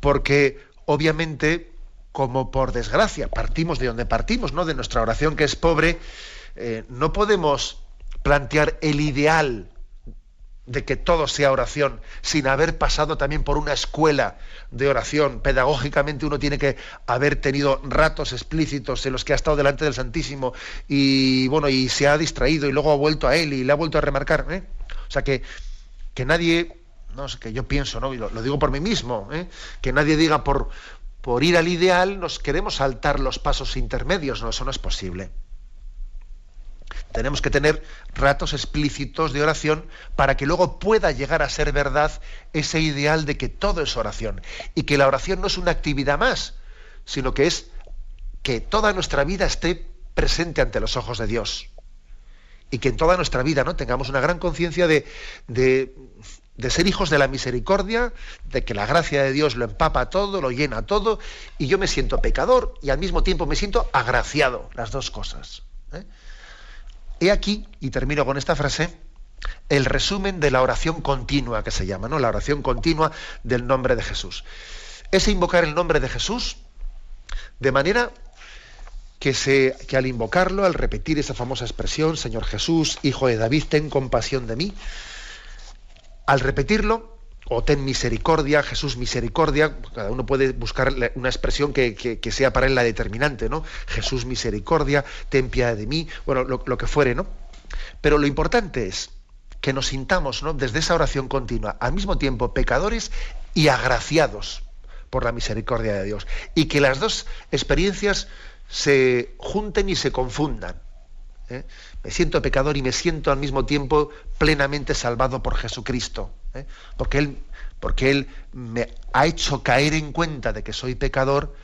Porque obviamente, como por desgracia, partimos de donde partimos, ¿no? De nuestra oración que es pobre, eh, no podemos plantear el ideal de que todo sea oración, sin haber pasado también por una escuela de oración. Pedagógicamente uno tiene que haber tenido ratos explícitos en los que ha estado delante del Santísimo y bueno, y se ha distraído y luego ha vuelto a él y le ha vuelto a remarcar. ¿eh? O sea que, que nadie, no sé, que yo pienso, ¿no? lo, lo digo por mí mismo, ¿eh? que nadie diga por, por ir al ideal nos queremos saltar los pasos intermedios, no, eso no es posible. Tenemos que tener ratos explícitos de oración para que luego pueda llegar a ser verdad ese ideal de que todo es oración y que la oración no es una actividad más, sino que es que toda nuestra vida esté presente ante los ojos de Dios y que en toda nuestra vida no tengamos una gran conciencia de, de, ser hijos de la misericordia, de que la gracia de Dios lo empapa todo, lo llena todo, y yo me siento pecador y al mismo tiempo me siento agraciado, las dos cosas. ¿eh? He aquí, y termino con esta frase, el resumen de la oración continua que se llama, ¿no? La oración continua del nombre de Jesús. Es invocar el nombre de Jesús de manera que, se, que al invocarlo, al repetir esa famosa expresión, Señor Jesús, Hijo de David, ten compasión de mí, al repetirlo, o ten misericordia, Jesús misericordia, cada uno puede buscar una expresión que, sea para él la determinante, ¿no? Jesús misericordia, ten piedad de mí, bueno, lo, lo que fuere, ¿no? Pero lo importante es que nos sintamos, ¿no? Desde esa oración continua, al mismo tiempo pecadores y agraciados por la misericordia de Dios. Y que las dos experiencias se junten y se confundan. ¿eh? Me siento pecador y me siento al mismo tiempo plenamente salvado por Jesucristo. ¿Eh? Porque, él, porque Él me ha hecho caer en cuenta de que soy pecador,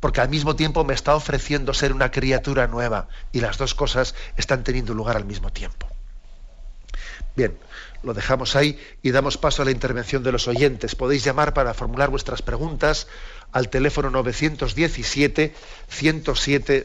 porque al mismo tiempo me está ofreciendo ser una criatura nueva. Y las dos cosas están teniendo lugar al mismo tiempo. Bien, lo dejamos ahí y damos paso a la intervención de los oyentes. Podéis llamar para formular vuestras preguntas al teléfono 917 107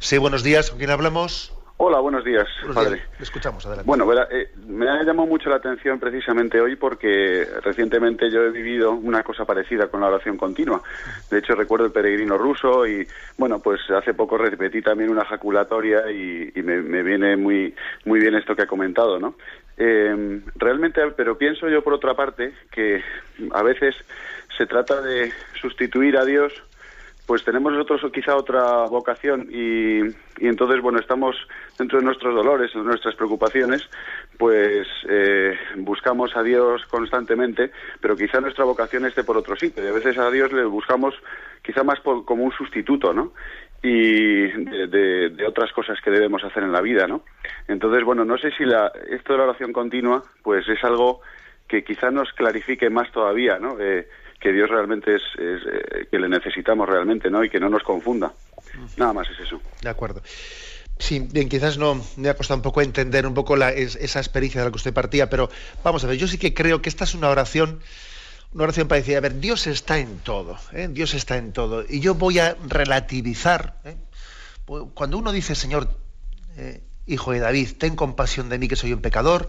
Sí, buenos días. ¿Con quién hablamos? Hola, buenos días, padre. escuchamos, adelante. Bueno, eh, me ha llamado mucho la atención precisamente hoy porque recientemente yo he vivido una cosa parecida con la oración continua. De hecho, recuerdo el peregrino ruso y, bueno, pues hace poco repetí también una jaculatoria y, me, viene muy, muy bien esto que ha comentado, ¿no? Eh, realmente, pero pienso yo por otra parte que a veces se trata de sustituir a Dios pues tenemos nosotros quizá otra vocación y, entonces, bueno, estamos dentro de nuestros dolores, de nuestras preocupaciones, pues eh, buscamos a Dios constantemente, pero quizá nuestra vocación esté por otro sitio y a veces a Dios le buscamos quizá más como un sustituto, ¿no? y de, otras cosas que debemos hacer en la vida, ¿no? Entonces, bueno, no sé si la, esto de la oración continua, pues es algo que quizá nos clarifique más todavía, ¿no? Eh, que Dios realmente es, eh, que le necesitamos realmente, ¿no? Y que no nos confunda. Nada más es eso. De acuerdo. Sí, bien, quizás no me ha costado un poco entender un poco esa experiencia de la que usted partía, pero vamos a ver, yo sí que creo que esta es una oración, una oración para decir, a ver, Dios está en todo, ¿eh? Dios está en todo, y yo voy a relativizar. ¿eh? Cuando uno dice, Señor, hijo de David, ten compasión de mí que soy un pecador,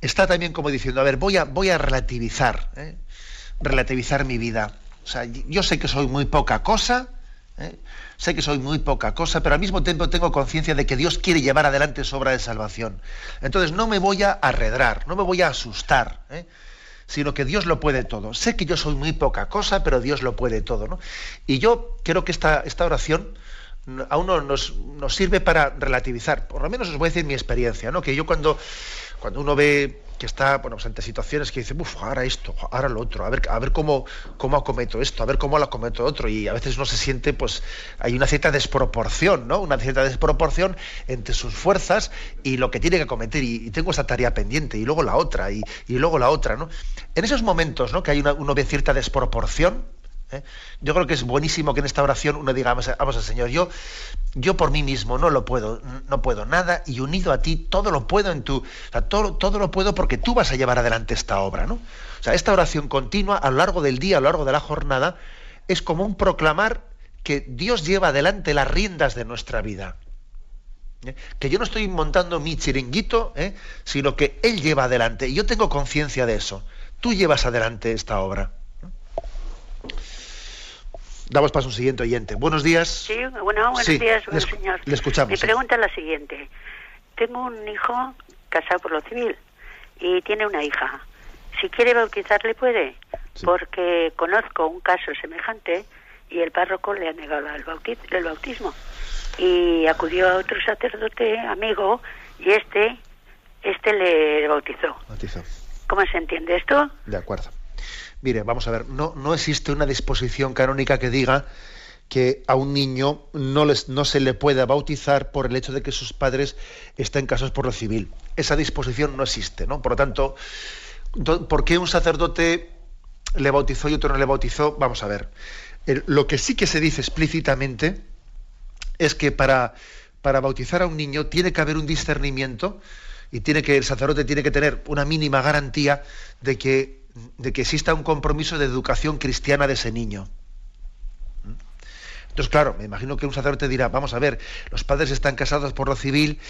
está también como diciendo, a ver, voy a, voy a relativizar relativizar mi vida. O sea, yo sé que soy muy poca cosa, ¿eh? sé que soy muy poca cosa, pero al mismo tiempo tengo conciencia de que Dios quiere llevar adelante su obra de salvación. Entonces no me voy a arredrar, no me voy a asustar, ¿eh? sino que Dios lo puede todo. Sé que yo soy muy poca cosa, pero Dios lo puede todo. ¿no? Y yo creo que esta, esta oración a uno nos, nos, sirve para relativizar. Por lo menos os voy a decir mi experiencia, ¿no? que yo cuando cuando uno ve que está pues ante situaciones que dice, uff, ahora esto, ahora lo otro, a ver, a ver cómo, cómo acometo esto, a ver cómo lo acometo otro, y a veces uno se siente, pues, hay una cierta desproporción, ¿no? Una cierta desproporción entre sus fuerzas y lo que tiene que acometer, y, tengo esta tarea pendiente, y luego la otra, y, luego la otra, ¿no? En esos momentos, ¿no? Que hay una, uno ve cierta desproporción, ¿eh? Yo creo que es buenísimo que en esta oración uno diga, vamos, al Señor, yo, yo por mí mismo no lo puedo, no puedo nada y unido a ti todo lo puedo en tu, todo, todo lo puedo porque tú vas a llevar adelante esta obra, ¿no? O sea, esta oración continua a lo largo del día, a lo largo de la jornada, es como un proclamar que Dios lleva adelante las riendas de nuestra vida. ¿eh? Que yo no estoy montando mi chiringuito, ¿eh? sino que Él lleva adelante. Y yo tengo conciencia de eso. Tú llevas adelante esta obra. Damos paso a un siguiente oyente. Buenos días. Sí, bueno, buenos días, buen señor. Le escuchamos. Mi pregunta es la siguiente. Tengo un hijo casado por lo civil y tiene una hija. Si quiere bautizarle puede, porque conozco un caso semejante y el párroco le ha negado el, el bautismo. Y acudió a otro sacerdote amigo y este, este le bautizó. bautizó. ¿Cómo se entiende esto? De acuerdo. Mire, vamos a ver, no, no existe una disposición canónica que diga que a un niño no, les, no se le pueda bautizar por el hecho de que sus padres estén casados por lo civil. Esa disposición no existe, ¿no? Por lo tanto, ¿por qué un sacerdote le bautizó y otro no le bautizó? Vamos a ver. lo que sí que se dice explícitamente es que para, para bautizar a un niño tiene que haber un discernimiento y tiene que el sacerdote tiene que tener una mínima garantía de que de que exista un compromiso de educación cristiana de ese niño. Entonces, claro, me imagino que un sacerdote dirá, vamos a ver, los padres están casados por lo civil,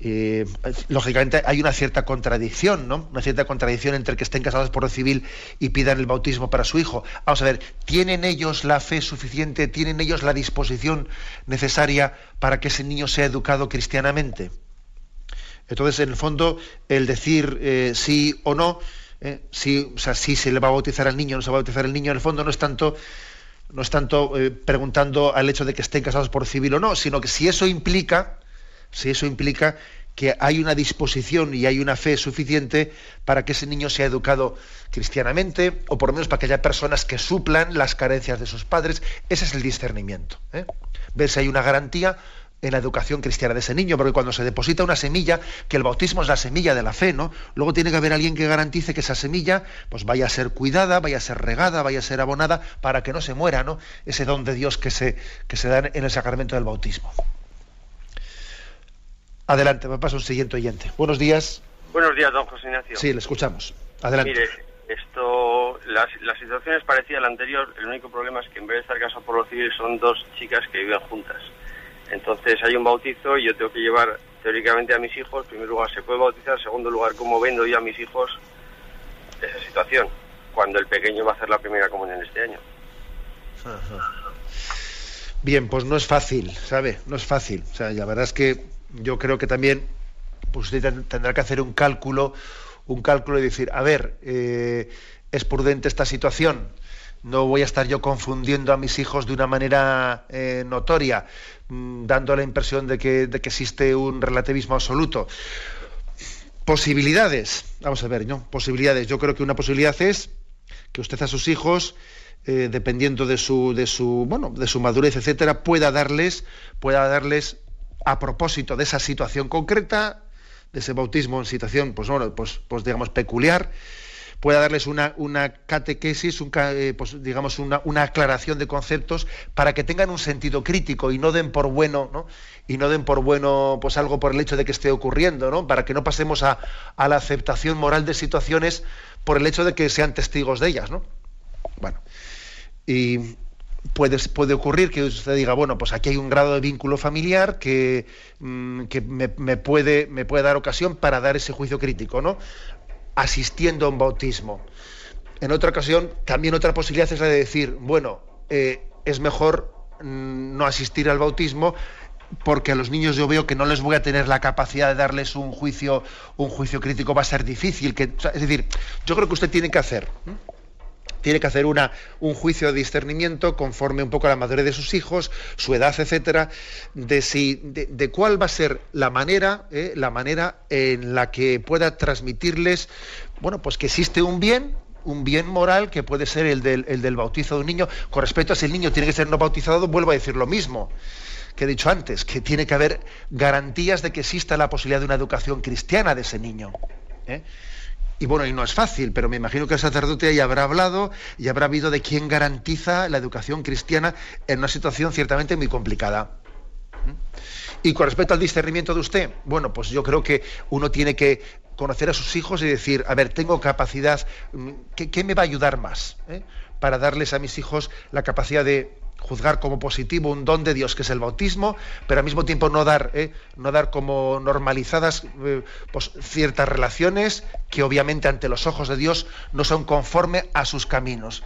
eh, lógicamente hay una cierta contradicción, ¿no? Una cierta contradicción entre que estén casados por lo civil y pidan el bautismo para su hijo. Vamos a ver, ¿tienen ellos la fe suficiente, tienen ellos la disposición necesaria para que ese niño sea educado cristianamente? Entonces, en el fondo, el decir eh, sí o no, ¿eh? si, o sea, si se le va a bautizar al niño o no se va a bautizar al niño, en el fondo no es tanto, no es tanto eh, preguntando al hecho de que estén casados por civil o no, sino que si eso implica, si eso implica que hay una disposición y hay una fe suficiente para que ese niño sea educado cristianamente, o por lo menos para que haya personas que suplan las carencias de sus padres, ese es el discernimiento. ¿eh? Ver si hay una garantía en la educación cristiana de ese niño, porque cuando se deposita una semilla, que el bautismo es la semilla de la fe, ¿no? Luego tiene que haber alguien que garantice que esa semilla pues vaya a ser cuidada, vaya a ser regada, vaya a ser abonada para que no se muera, ¿no? Ese don de Dios que se, que se da en el sacramento del bautismo. Adelante, me pasa un siguiente oyente. Buenos días. Buenos días, don José Ignacio. Sí, le escuchamos. Adelante. Mire, esto, la, la situación es parecida a la anterior. El único problema es que en vez de estar casados por lo civil son dos chicas que viven juntas. Entonces hay un bautizo y yo tengo que llevar teóricamente a mis hijos. En primer lugar, se puede bautizar. En segundo lugar, cómo vendo yo a mis hijos esa situación, cuando el pequeño va a hacer la primera comunión este año. Bien, pues no es fácil, ¿sabe? No es fácil. O sea, la verdad es que yo creo que también pues usted tendrá que hacer un cálculo, un cálculo y decir, a ver, eh, ¿es prudente esta situación? No voy a estar yo confundiendo a mis hijos de una manera eh, notoria, mm, dando la impresión de que, existe un relativismo absoluto. Posibilidades, vamos a ver, ¿no? Posibilidades. Yo creo que una posibilidad es que usted a sus hijos, eh, dependiendo de su, de su, bueno, de su madurez, etcétera, pueda darles, pueda darles, a propósito de esa situación concreta, de ese bautismo en situación, pues, bueno, pues, pues digamos, peculiar, pueda darles una, una catequesis, eh, pues, digamos, una, una, aclaración de conceptos para que tengan un sentido crítico y no den por bueno, ¿no? Y no den por bueno pues algo por el hecho de que esté ocurriendo, ¿no? Para que no pasemos a, a la aceptación moral de situaciones por el hecho de que sean testigos de ellas, ¿no? Bueno. Y Puede, puede, ocurrir que usted diga, bueno, pues aquí hay un grado de vínculo familiar que, mm, que me, me, puede, me puede dar ocasión para dar ese juicio crítico, ¿no? Asistiendo a un bautismo. En otra ocasión, también otra posibilidad es la de decir, bueno, eh, es mejor mm, no asistir al bautismo porque a los niños yo veo que no les voy a tener la capacidad de darles un juicio, un juicio crítico, va a ser difícil. Que, es decir, yo creo que usted tiene que hacer tiene que hacer una, un juicio de discernimiento conforme un poco a la madurez de sus hijos, su edad, etcétera, de si, de, cuál va a ser la manera, ¿eh? la manera en la que pueda transmitirles, bueno, pues que existe un bien, un bien moral que puede ser el del, el bautizo de un niño. Con respecto a si el niño tiene que ser no bautizado, vuelvo a decir lo mismo que he dicho antes, que tiene que haber garantías de que exista la posibilidad de una educación cristiana de ese niño. ¿eh? Y bueno, y no es fácil, pero me imagino que el sacerdote ahí habrá hablado y habrá habido de quién garantiza la educación cristiana en una situación ciertamente muy complicada. Y con respecto al discernimiento de usted, bueno, pues yo creo que uno tiene que conocer a sus hijos y decir, a ver, tengo capacidad, mm, ¿qué, me va a ayudar más? ¿eh? Para darles a mis hijos la capacidad de juzgar como positivo un don de Dios que es el bautismo, pero al mismo tiempo no dar, ¿eh? no dar como normalizadas eh, pues, ciertas relaciones que obviamente ante los ojos de Dios no son conforme a sus caminos.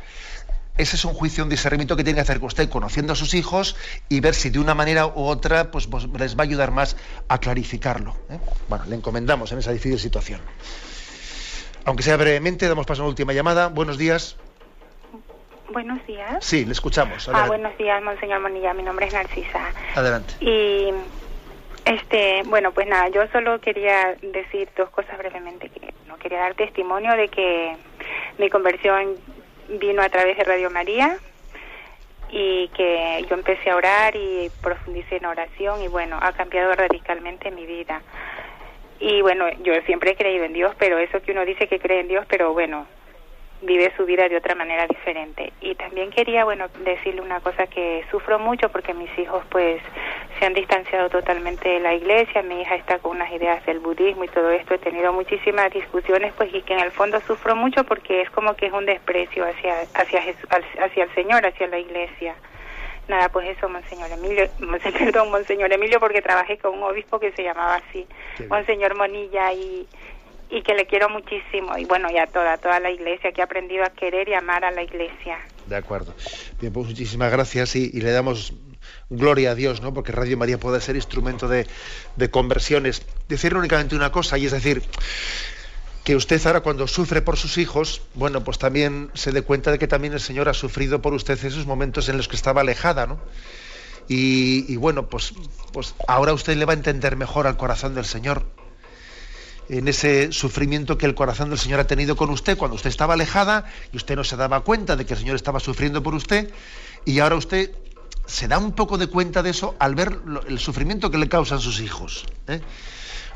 Ese es un juicio, un discernimiento que tiene que hacer usted conociendo a sus hijos y ver si de una manera u otra pues, pues les va a ayudar más a clarificarlo. ¿eh? Bueno, le encomendamos en esa difícil situación. Aunque sea brevemente, damos paso a una última llamada. Buenos días. Buenos días. Sí, le escuchamos. Ah, buenos días, Monseñor Monilla. Mi nombre es Narcisa. Adelante. Y, este, bueno, pues nada, yo solo quería decir dos cosas brevemente. Que no quería dar testimonio de que mi conversión vino a través de Radio María y que yo empecé a orar y profundicé en oración y bueno, ha cambiado radicalmente mi vida. Y bueno, yo siempre he creído en Dios, pero eso que uno dice que cree en Dios, pero bueno, vive su vida de otra manera diferente. Y también quería, bueno, decirle una cosa que sufro mucho porque mis hijos pues se han distanciado totalmente de la iglesia, mi hija está con unas ideas del budismo y todo esto, he tenido muchísimas discusiones pues y que en el fondo sufro mucho porque es como que es un desprecio hacia hacia hacia el Señor, hacia la iglesia. Nada, pues eso, Monseñor Emilio, perdón, Monseñor Emilio, porque trabajé con un obispo que se llamaba así, Monseñor Monilla, y, y que le quiero muchísimo y bueno, ya toda, toda la iglesia que ha aprendido a querer y amar a la iglesia. De acuerdo. Bien, pues muchísimas gracias y, le damos gloria a Dios, ¿no? Porque Radio María puede ser instrumento de, de conversiones. Decir únicamente una cosa, y es decir, que usted ahora cuando sufre por sus hijos, bueno, pues también se dé cuenta de que también el Señor ha sufrido por usted esos momentos en los que estaba alejada, ¿no? Y, y bueno, pues, pues ahora usted le va a entender mejor al corazón del Señor en ese sufrimiento que el corazón del Señor ha tenido con usted cuando usted estaba alejada y usted no se daba cuenta de que el Señor estaba sufriendo por usted y ahora usted se da un poco de cuenta de eso al ver el sufrimiento que le causan sus hijos. ¿eh?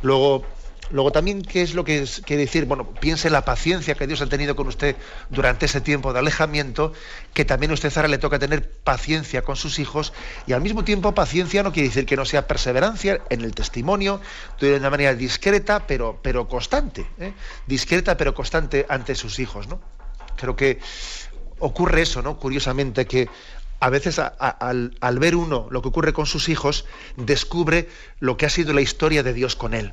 Luego, Luego también, ¿qué es lo que quiere decir? Bueno, piense la paciencia que Dios ha tenido con usted durante ese tiempo de alejamiento, que también a usted ahora le toca tener paciencia con sus hijos y al mismo tiempo paciencia no quiere decir que no sea perseverancia en el testimonio de una manera discreta pero, pero constante, ¿eh? discreta pero constante ante sus hijos, ¿no? Creo que ocurre eso, ¿no? Curiosamente que a veces al ver uno lo que ocurre con sus hijos, descubre lo que ha sido la historia de Dios con él.